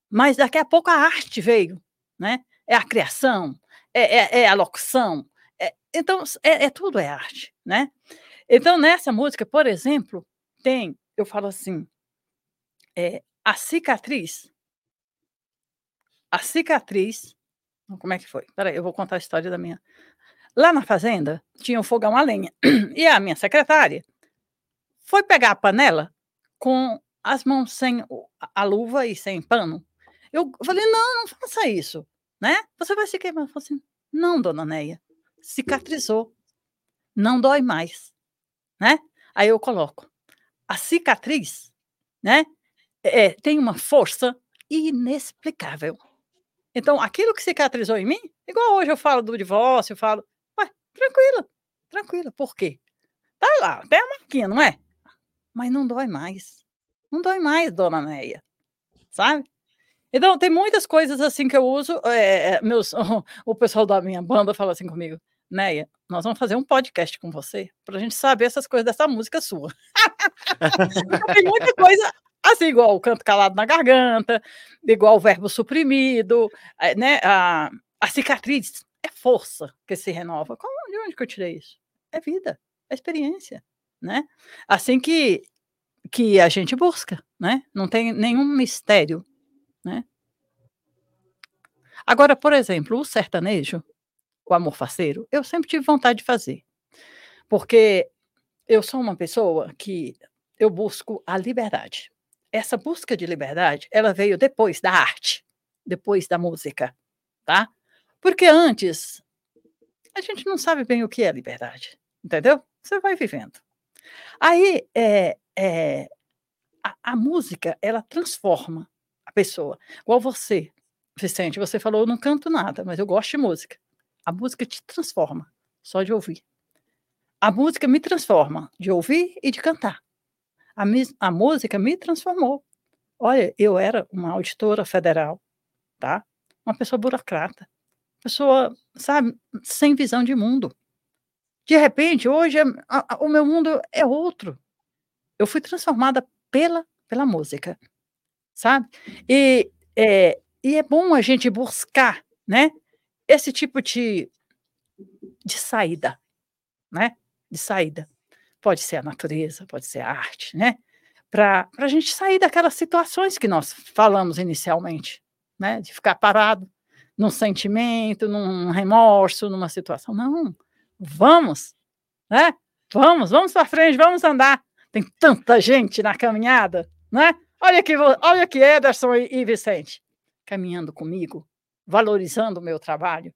Mas daqui a pouco a arte veio, né? É a criação, é, é, é a locução, é, então é, é, tudo é arte, né? Então nessa música, por exemplo, tem, eu falo assim, é, a cicatriz, a cicatriz, como é que foi? Peraí, eu vou contar a história da minha. Lá na fazenda tinha um fogão a lenha e a minha secretária foi pegar a panela com as mãos sem a luva e sem pano eu falei, não, não faça isso, né? Você vai se queimar. Eu falei assim, não, dona Neia, cicatrizou, não dói mais, né? Aí eu coloco, a cicatriz, né? É, tem uma força inexplicável. Então, aquilo que cicatrizou em mim, igual hoje eu falo do divórcio, eu falo, ué, tranquila, tranquila, por quê? Tá lá, tem a marquinha, não é? Mas não dói mais. Não dói mais, dona Neia, sabe? Então, tem muitas coisas assim que eu uso. É, meus, o, o pessoal da minha banda fala assim comigo: Neia, nós vamos fazer um podcast com você para a gente saber essas coisas dessa música sua. tem muita coisa assim, igual o canto calado na garganta, igual o verbo suprimido, né? A, a cicatriz é força que se renova. Como, de onde que eu tirei isso? É vida, é experiência, né? Assim que que a gente busca, né? Não tem nenhum mistério né? Agora, por exemplo, o sertanejo, o amor faceiro, eu sempre tive vontade de fazer. Porque eu sou uma pessoa que eu busco a liberdade. Essa busca de liberdade, ela veio depois da arte, depois da música, tá? Porque antes a gente não sabe bem o que é liberdade, entendeu? Você vai vivendo. Aí é, é a, a música ela transforma a pessoa. Igual você, Vicente, você falou, eu não canto nada, mas eu gosto de música. A música te transforma, só de ouvir. A música me transforma, de ouvir e de cantar. A, a música me transformou. Olha, eu era uma auditora federal, tá? Uma pessoa burocrata, pessoa, sabe, sem visão de mundo. De repente, hoje, a, a, o meu mundo é outro. Eu fui transformada pela, pela música sabe? E é, e é bom a gente buscar, né? Esse tipo de, de saída, né? De saída. Pode ser a natureza, pode ser a arte, né? Para a gente sair daquelas situações que nós falamos inicialmente, né? De ficar parado num sentimento, num remorso, numa situação. Não, vamos, né? Vamos, vamos para frente, vamos andar. Tem tanta gente na caminhada, né? Olha aqui, olha aqui, Ederson e Vicente, caminhando comigo, valorizando o meu trabalho,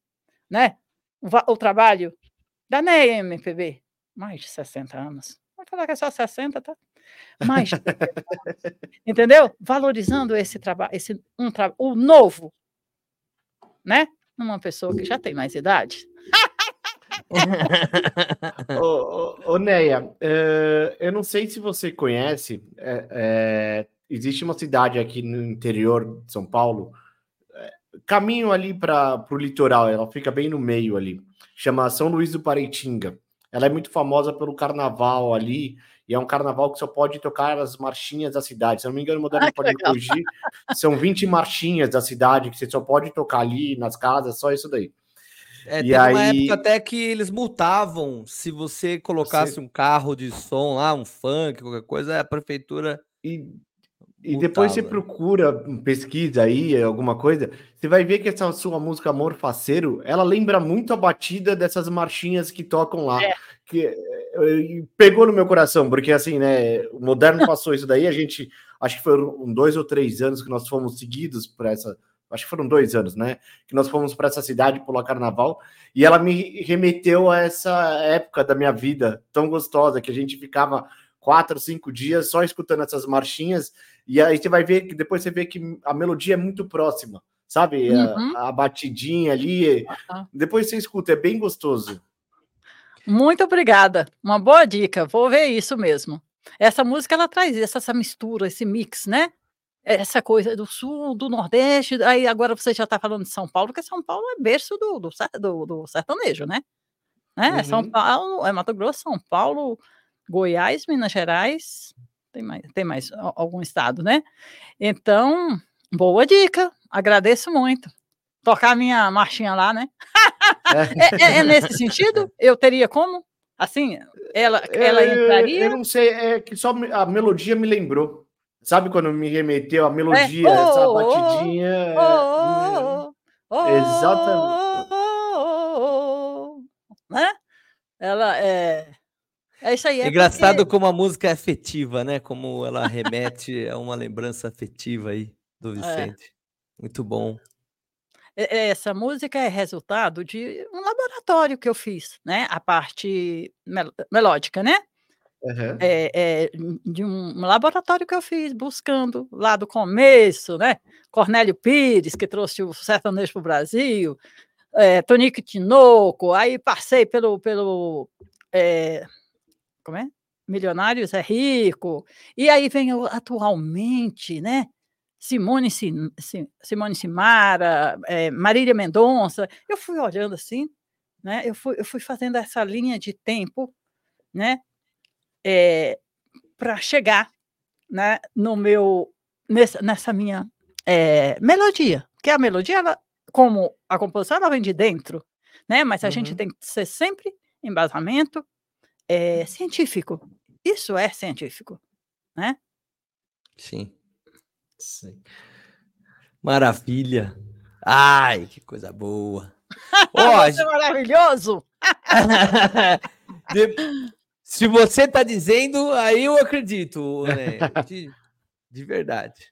né? O, o trabalho da NEA MPB, mais de 60 anos. Vamos falar que é só 60, tá? Mais. entendeu? Valorizando esse trabalho, esse um tra o novo, né? Numa pessoa que já tem mais idade. ô, ô, ô, Neia, uh, eu não sei se você conhece, é, é, existe uma cidade aqui no interior de São Paulo, caminho ali para o litoral, ela fica bem no meio ali, chama São Luís do Paraitinga. Ela é muito famosa pelo carnaval ali, e é um carnaval que só pode tocar as marchinhas da cidade. Se eu não me engano, o Moderno pode me corrigir. São 20 marchinhas da cidade que você só pode tocar ali nas casas, só isso daí. É, e teve aí... uma época até que eles multavam se você colocasse você... um carro de som lá, um funk, qualquer coisa, a prefeitura. E, e depois você procura, pesquisa aí, alguma coisa, você vai ver que essa sua música Amor Faceiro, ela lembra muito a batida dessas marchinhas que tocam lá. É. Que eh, pegou no meu coração, porque assim, né? O moderno passou isso daí, a gente acho que foram dois ou três anos que nós fomos seguidos por essa acho que foram dois anos, né? Que nós fomos para essa cidade pular carnaval e ela me remeteu a essa época da minha vida tão gostosa que a gente ficava quatro, cinco dias só escutando essas marchinhas e aí você vai ver que depois você vê que a melodia é muito próxima, sabe? Uhum. A, a, batidinha ali, uhum. depois você escuta, é bem gostoso. Muito obrigada, uma boa dica, vou ver isso mesmo. Essa música ela traz essa, essa mistura, esse mix, né? essa coisa do sul, do nordeste, aí agora você já está falando de São Paulo, porque São Paulo é berço do, do, do, do sertanejo, né? né? Uhum. São Paulo, é Mato Grosso, São Paulo, Goiás, Minas Gerais, tem mais, tem mais algum estado, né? Então, boa dica, agradeço muito. Tocar minha marchinha lá, né? É, é, é nesse sentido? Eu teria como? Assim, ela, ela entraria? Eu não sei, é que só a melodia me lembrou. Sabe quando me remeteu a melodia, é. oh, essa oh, batidinha? Oh, oh, Exatamente. Né? Ela é. É isso aí. É engraçado porque... como a música é afetiva, né? Como ela remete a uma lembrança afetiva aí do Vicente. É. Muito bom. Essa música é resultado de um laboratório que eu fiz, né? A parte melódica, né? Uhum. É, é, de um laboratório que eu fiz, buscando lá do começo, né? Cornélio Pires, que trouxe o sertanejo para o Brasil, é, Tonico Tinoco, aí passei pelo, pelo é, como é? Milionários é Rico, e aí vem atualmente, né? Simone, Simone Simara, é, Marília Mendonça, eu fui olhando assim, né? Eu fui, eu fui fazendo essa linha de tempo, né? é, para chegar né, no meu nessa, nessa minha é, melodia, que a melodia, ela, como a composição, ela vem de dentro, né? Mas a uhum. gente tem que ser sempre embasamento é, científico. Isso é científico, né? Sim. Sim. Maravilha. Ai, que coisa boa. Oh, Isso é maravilhoso. de... Se você tá dizendo, aí eu acredito, né? De, de verdade.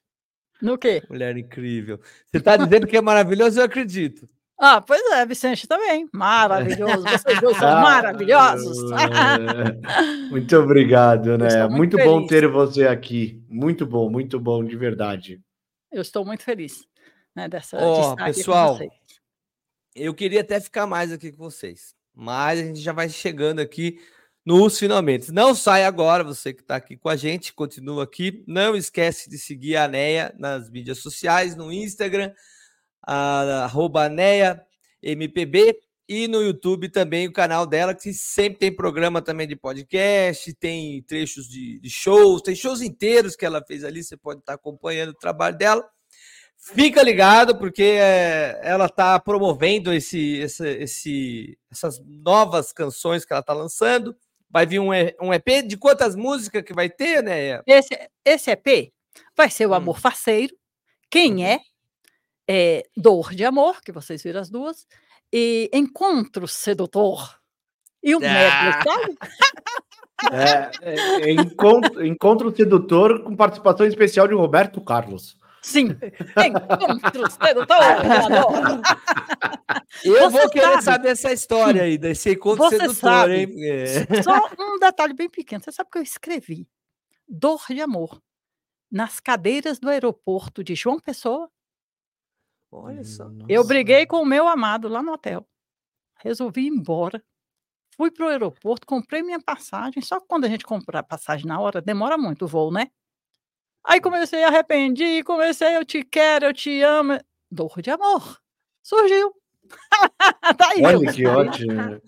No quê? Mulher incrível. Você tá dizendo que é maravilhoso, eu acredito. Ah, pois é, Vicente também. Maravilhoso. Vocês dois são ah, maravilhosos. muito obrigado, né? Muito, muito bom ter você aqui. Muito bom, muito bom, de verdade. Eu estou muito feliz né, dessa oh, pessoal. Eu queria até ficar mais aqui com vocês, mas a gente já vai chegando aqui nos finalmente. Não sai agora, você que está aqui com a gente, continua aqui. Não esquece de seguir a Neia nas mídias sociais, no Instagram, arroba MPB, e no YouTube também o canal dela, que sempre tem programa também de podcast, tem trechos de, de shows, tem shows inteiros que ela fez ali, você pode estar acompanhando o trabalho dela. Fica ligado, porque é, ela está promovendo esse, esse, esse, essas novas canções que ela está lançando. Vai vir um, um EP de quantas músicas que vai ter, né? Esse, esse EP vai ser o hum. Amor Faceiro. Quem uhum. é? É? Dor de Amor, que vocês viram as duas, e Encontro Sedutor. E o ah. Medley, sabe? É, é, é, encontro, encontro Sedutor com participação especial de Roberto Carlos. Sim, encontro sedutor. Eu Você vou querer sabe, saber essa história aí, desse encontro Você sedutor, sabe, hein? É. Só um detalhe bem pequeno. Você sabe que eu escrevi Dor de Amor nas cadeiras do aeroporto de João Pessoa? Olha só. Eu briguei com o meu amado lá no hotel. Resolvi ir embora. Fui para o aeroporto, comprei minha passagem. Só que quando a gente compra a passagem na hora, demora muito o voo, né? Aí comecei a arrependi, comecei, eu te quero, eu te amo. Dor de amor. Surgiu. tá aí. Olha que ótimo.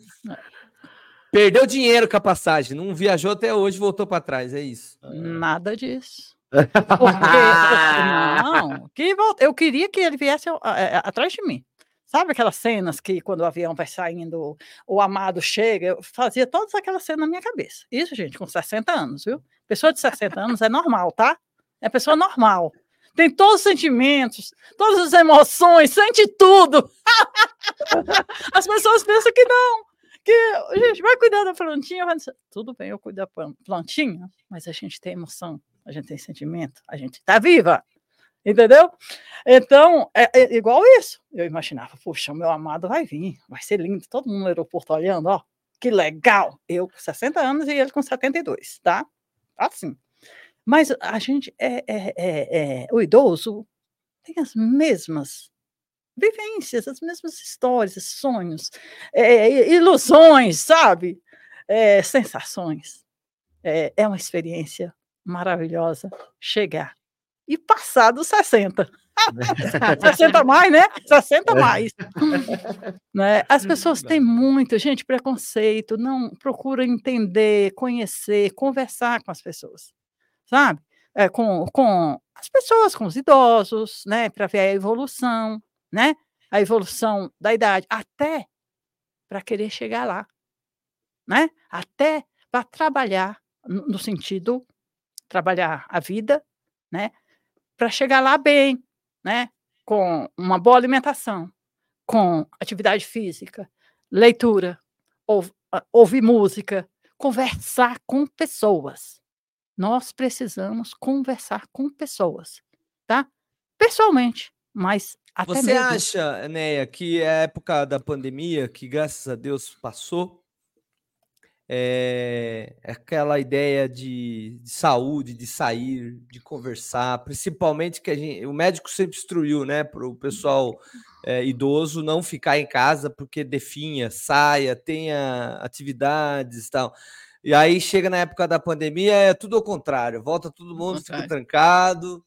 Perdeu dinheiro com a passagem, não viajou até hoje, voltou para trás, é isso. Nada disso. Porque, não, que eu queria que ele viesse atrás de mim. Sabe aquelas cenas que quando o avião vai saindo, o amado chega? Eu fazia todas aquelas cenas na minha cabeça. Isso, gente, com 60 anos, viu? Pessoa de 60 anos é normal, tá? É pessoa normal. Tem todos os sentimentos, todas as emoções, sente tudo. As pessoas pensam que não. Que, gente, vai cuidar da plantinha. Vai tudo bem, eu cuido da plantinha, mas a gente tem emoção, a gente tem sentimento, a gente está viva. Entendeu? Então, é, é, igual isso. Eu imaginava, puxa, meu amado vai vir, vai ser lindo, todo mundo no aeroporto olhando, ó, que legal. Eu com 60 anos e ele com 72, tá? Assim. Mas a gente é, é, é, é o idoso tem as mesmas vivências, as mesmas histórias, sonhos, é, ilusões, sabe? É, sensações. É, é uma experiência maravilhosa chegar e passar dos 60. 60 mais, né? 60 mais. né? As pessoas têm muito, gente, preconceito, não procuram entender, conhecer, conversar com as pessoas sabe? É, com, com as pessoas, com os idosos, né? Para ver a evolução, né? A evolução da idade, até para querer chegar lá, né? Até para trabalhar no sentido trabalhar a vida, né? Para chegar lá bem, né? Com uma boa alimentação, com atividade física, leitura, ouvir música, conversar com pessoas, nós precisamos conversar com pessoas, tá? Pessoalmente, mas até Você mesmo... acha, Neia, que a época da pandemia, que graças a Deus passou, é, aquela ideia de, de, saúde, de sair, de conversar, principalmente que a gente, o médico sempre instruiu, né, para o pessoal é, idoso não ficar em casa porque definha, saia, tenha atividades e tal. E aí chega na época da pandemia, é tudo ao contrário. Volta todo mundo, fica trancado.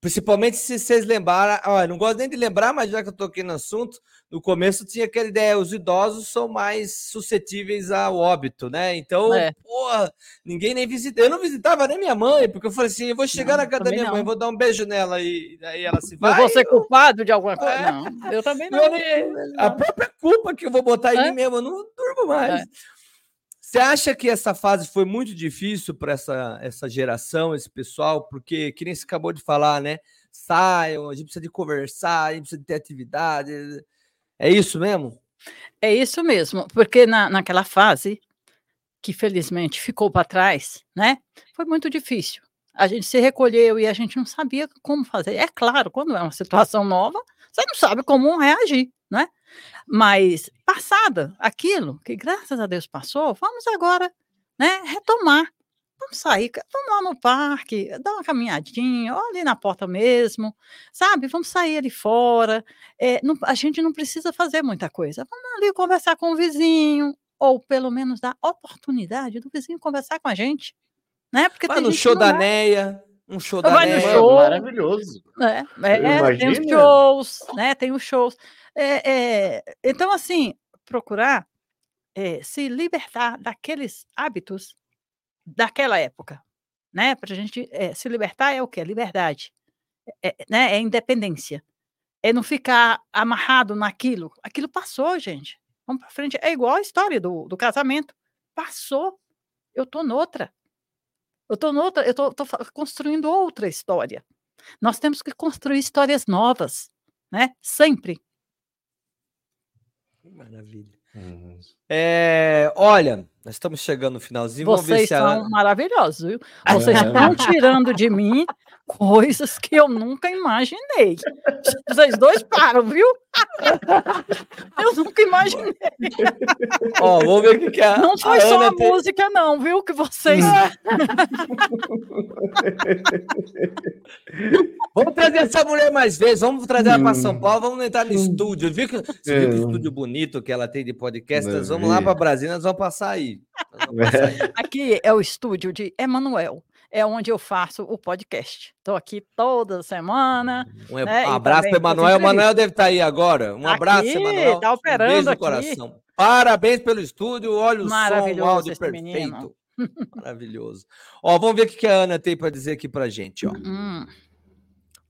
Principalmente se vocês lembrarem. Olha, não gosto nem de lembrar, mas já que eu tô aqui no assunto, no começo tinha aquela ideia: os idosos são mais suscetíveis ao óbito, né? Então, é. porra, ninguém nem visita. Eu não visitava nem minha mãe, porque eu falei assim: eu vou chegar não, na casa da minha não. mãe, vou dar um beijo nela e aí ela se vai. Eu vou ser culpado de alguma coisa? É. Não, eu também não. Eu, a própria culpa que eu vou botar em é. mim mesmo, eu não durmo mais. É. Você acha que essa fase foi muito difícil para essa, essa geração, esse pessoal? Porque, que nem você acabou de falar, né? Saiam, a gente precisa de conversar, a gente precisa de ter atividade. É isso mesmo? É isso mesmo, porque na, naquela fase, que felizmente ficou para trás, né? Foi muito difícil. A gente se recolheu e a gente não sabia como fazer. É claro, quando é uma situação nova, você não sabe como reagir, né? Mas passada aquilo que graças a Deus passou, vamos agora, né, retomar. Vamos sair, vamos lá no parque, dar uma caminhadinha, ou ali na porta mesmo, sabe? Vamos sair ali fora. É, não, a gente não precisa fazer muita coisa. Vamos ali conversar com o vizinho, ou pelo menos dar oportunidade do vizinho conversar com a gente. Né? Porque Vai no show da Neia, um show da Vai Neia. No show, maravilhoso. É, é, tem os shows, né? Tem os shows. É, é, então, assim, procurar é, se libertar daqueles hábitos daquela época, né? Para a gente é, se libertar é o que? Liberdade, é, né? É independência, é não ficar amarrado naquilo. Aquilo passou, gente. Vamos para frente. É igual a história do, do casamento. Passou. Eu tô noutra. Eu tô noutra. Eu tô, tô construindo outra história. Nós temos que construir histórias novas, né? Sempre. Maravilha. Uhum. É, olha, nós estamos chegando no finalzinho. Vocês são a... maravilhosos, viu? Vocês é. estão tirando de mim coisas que eu nunca imaginei. Vocês dois param, viu? Eu nunca imaginei. Ó, vamos ver o que, é. Não foi a só Ana a tem... música, não, viu? Que vocês. vamos trazer essa mulher mais vezes, vamos trazer ela para São Paulo, vamos entrar no estúdio. Viu que, você viu que é. estúdio bonito que ela tem de podcast? Nós vamos lá para Brasília, nós vamos passar aí. Aqui é o estúdio de Emanuel. é onde eu faço o podcast. Estou aqui toda semana. Um, né, abraço para Emanuel. Emanuel deve estar tá aí agora. Um abraço, Emanuel. Está operando um beijo aqui. coração. Parabéns pelo estúdio. Olha o som, o áudio perfeito. Menino. Maravilhoso. Ó, vamos ver o que a Ana tem para dizer aqui para gente. Ó. Hum.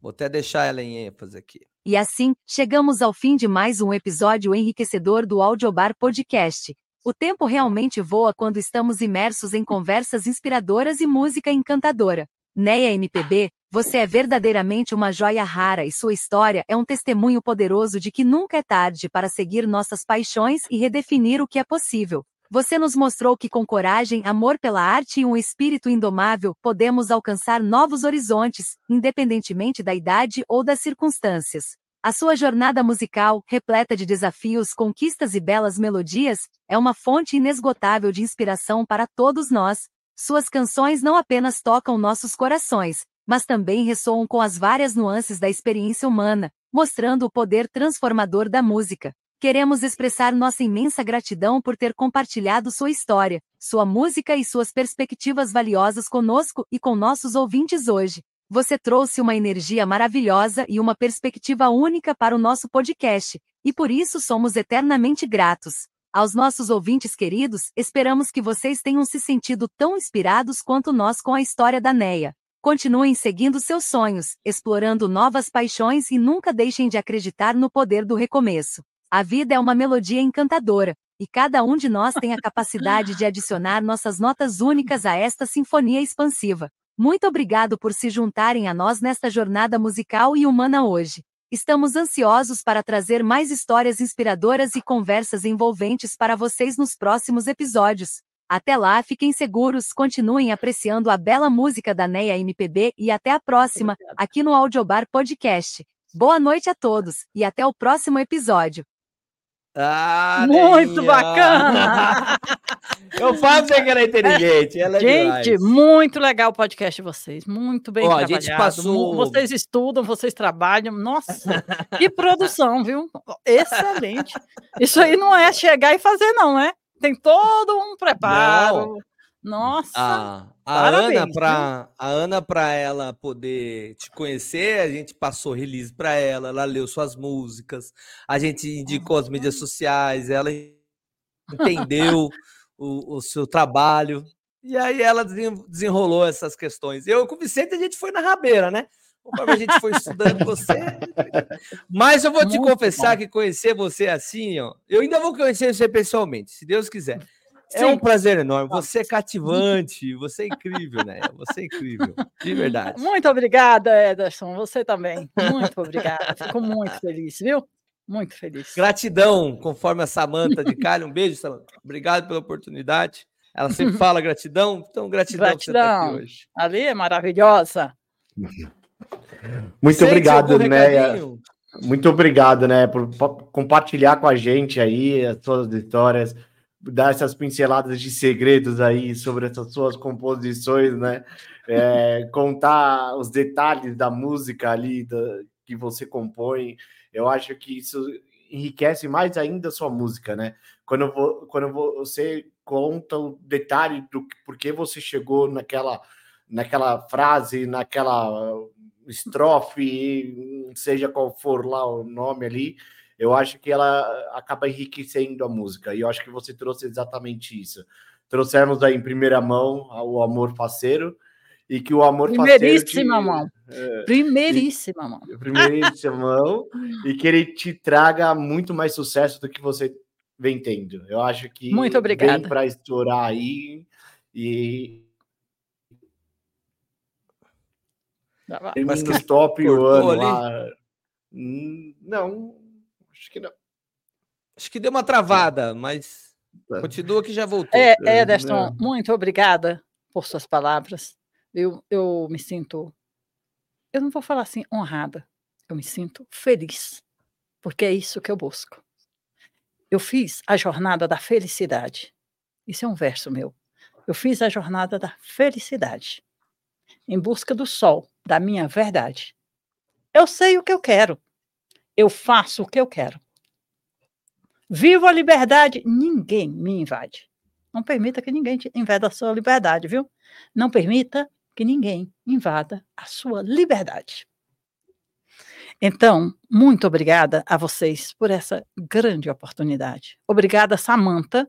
Vou até deixar ela em ênfase aqui. E assim, chegamos ao fim de mais um episódio enriquecedor do Audiobar Podcast. O tempo realmente voa quando estamos imersos em conversas inspiradoras e música encantadora. Neia MPB, você é verdadeiramente uma joia rara e sua história é um testemunho poderoso de que nunca é tarde para seguir nossas paixões e redefinir o que é possível. Você nos mostrou que com coragem, amor pela arte e um espírito indomável, podemos alcançar novos horizontes, independentemente da idade ou das circunstâncias. A sua jornada musical, repleta de desafios, conquistas e belas melodias, é uma fonte inesgotável de inspiração para todos nós. Suas canções não apenas tocam nossos corações, mas também ressoam com as várias nuances da experiência humana, mostrando o poder transformador da música. Queremos expressar nossa imensa gratidão por ter compartilhado sua história, sua música e suas perspectivas valiosas conosco e com nossos ouvintes hoje. Você trouxe uma energia maravilhosa e uma perspectiva única para o nosso podcast, e por isso somos eternamente gratos. Aos nossos ouvintes queridos, esperamos que vocês tenham se sentido tão inspirados quanto nós com a história da Neia. Continuem seguindo seus sonhos, explorando novas paixões e nunca deixem de acreditar no poder do recomeço. A vida é uma melodia encantadora, e cada um de nós tem a capacidade de adicionar nossas notas únicas a esta sinfonia expansiva. Muito obrigado por se juntarem a nós nesta jornada musical e humana hoje. Estamos ansiosos para trazer mais histórias inspiradoras e conversas envolventes para vocês nos próximos episódios. Até lá, fiquem seguros, continuem apreciando a bela música da Neia MPB e até a próxima, aqui no Audiobar Podcast. Boa noite a todos e até o próximo episódio. Ah, muito bacana! Eu falo que ela é inteligente. Ela é gente, demais. muito legal o podcast de vocês. Muito bem Ó, trabalhado. A gente passou... Vocês estudam, vocês trabalham. Nossa, que produção, viu? Excelente. Isso aí não é chegar e fazer, não, é? Tem todo um preparo. Não. Nossa! A, a Ana, para a Ana, para ela poder te conhecer, a gente passou release para ela, ela leu suas músicas, a gente indicou as mídias sociais, ela entendeu o, o seu trabalho, e aí ela desenrolou essas questões. Eu com o Vicente, a gente foi na rabeira, né? Conforme a gente foi estudando você. Mas eu vou te Muito confessar bom. que conhecer você assim, ó, eu ainda vou conhecer você pessoalmente, se Deus quiser. É um prazer enorme. Você é cativante, você é incrível, né? Você é incrível, de verdade. Muito obrigada, Ederson. Você também. Muito obrigada. Fico muito feliz, viu? Muito feliz. Gratidão, conforme a Samanta de Cali. Um beijo, Samanta. Obrigado pela oportunidade. Ela sempre fala gratidão, então gratidão, gratidão. por você estar aqui hoje. Ali é maravilhosa. Muito Sente obrigado, Néia. Muito obrigado, né, por compartilhar com a gente aí as suas histórias dar essas pinceladas de segredos aí sobre essas suas composições, né? É, contar os detalhes da música ali da, que você compõe. Eu acho que isso enriquece mais ainda a sua música, né? Quando, quando você conta o detalhe do porquê você chegou naquela, naquela frase, naquela estrofe, seja qual for lá o nome ali, eu acho que ela acaba enriquecendo a música. E eu acho que você trouxe exatamente isso. Trouxemos aí em primeira mão o amor faceiro e que o amor primeiríssima faceiro. Mão. É, primeiríssima mão. Primeiríssima mão. E que ele te traga muito mais sucesso do que você vem tendo. Eu acho que muito obrigada. vem para estourar aí e. Mas que top o ano lá. Hum, não, Acho que não. Acho que deu uma travada, mas é. continua que já voltou. É, é Ederson, é. muito obrigada por suas palavras. Eu, eu me sinto, eu não vou falar assim honrada, eu me sinto feliz, porque é isso que eu busco. Eu fiz a jornada da felicidade. Isso é um verso meu. Eu fiz a jornada da felicidade, em busca do sol, da minha verdade. Eu sei o que eu quero. Eu faço o que eu quero. Vivo a liberdade. Ninguém me invade. Não permita que ninguém invada a sua liberdade, viu? Não permita que ninguém invada a sua liberdade. Então, muito obrigada a vocês por essa grande oportunidade. Obrigada, Samantha,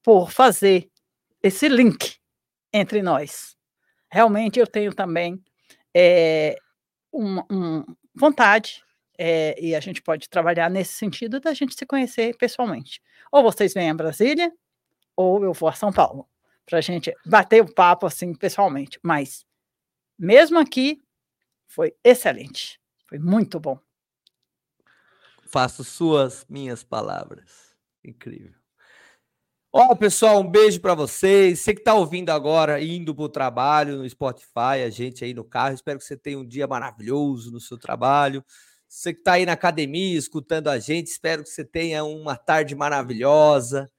por fazer esse link entre nós. Realmente eu tenho também é, uma, vontade, é, e a gente pode trabalhar nesse sentido da gente se conhecer pessoalmente. Ou vocês vêm a Brasília, ou eu vou a São Paulo, para a gente bater o papo assim pessoalmente. Mas, mesmo aqui, foi excelente. Foi muito bom. Faço suas, minhas palavras. Incrível. Ó, pessoal, um beijo para vocês. Você que está ouvindo agora, indo para o trabalho no Spotify, a gente aí no carro, espero que você tenha um dia maravilhoso no seu trabalho. Você que está aí na academia escutando a gente, espero que você tenha uma tarde maravilhosa,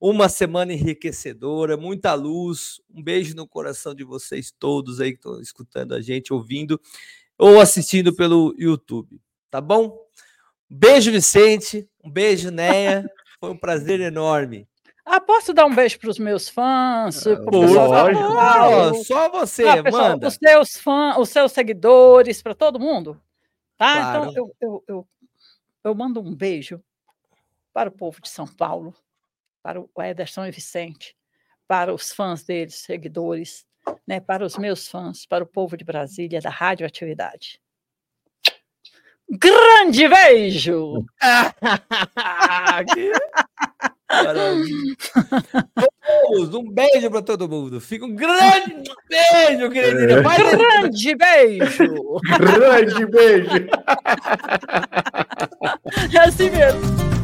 uma semana enriquecedora, muita luz. Um beijo no coração de vocês todos aí que estão escutando a gente, ouvindo ou assistindo pelo YouTube, tá bom? beijo, Vicente. Um beijo, Neia. Foi um prazer enorme. Ah, posso dar um beijo para os meus fãs? Ah, lógico. só você, ah, pessoal, manda. Os seus fãs, os seus seguidores, para todo mundo. Tá? Claro. Então, eu, eu, eu, eu mando um beijo para o povo de São Paulo, para o Ederson e Vicente, para os fãs deles, seguidores, né, para os meus fãs, para o povo de Brasília, da Radioatividade. Grande beijo! um beijo para todo mundo. Fica um grande beijo, querida. Vai grande beijo! grande beijo! É assim mesmo.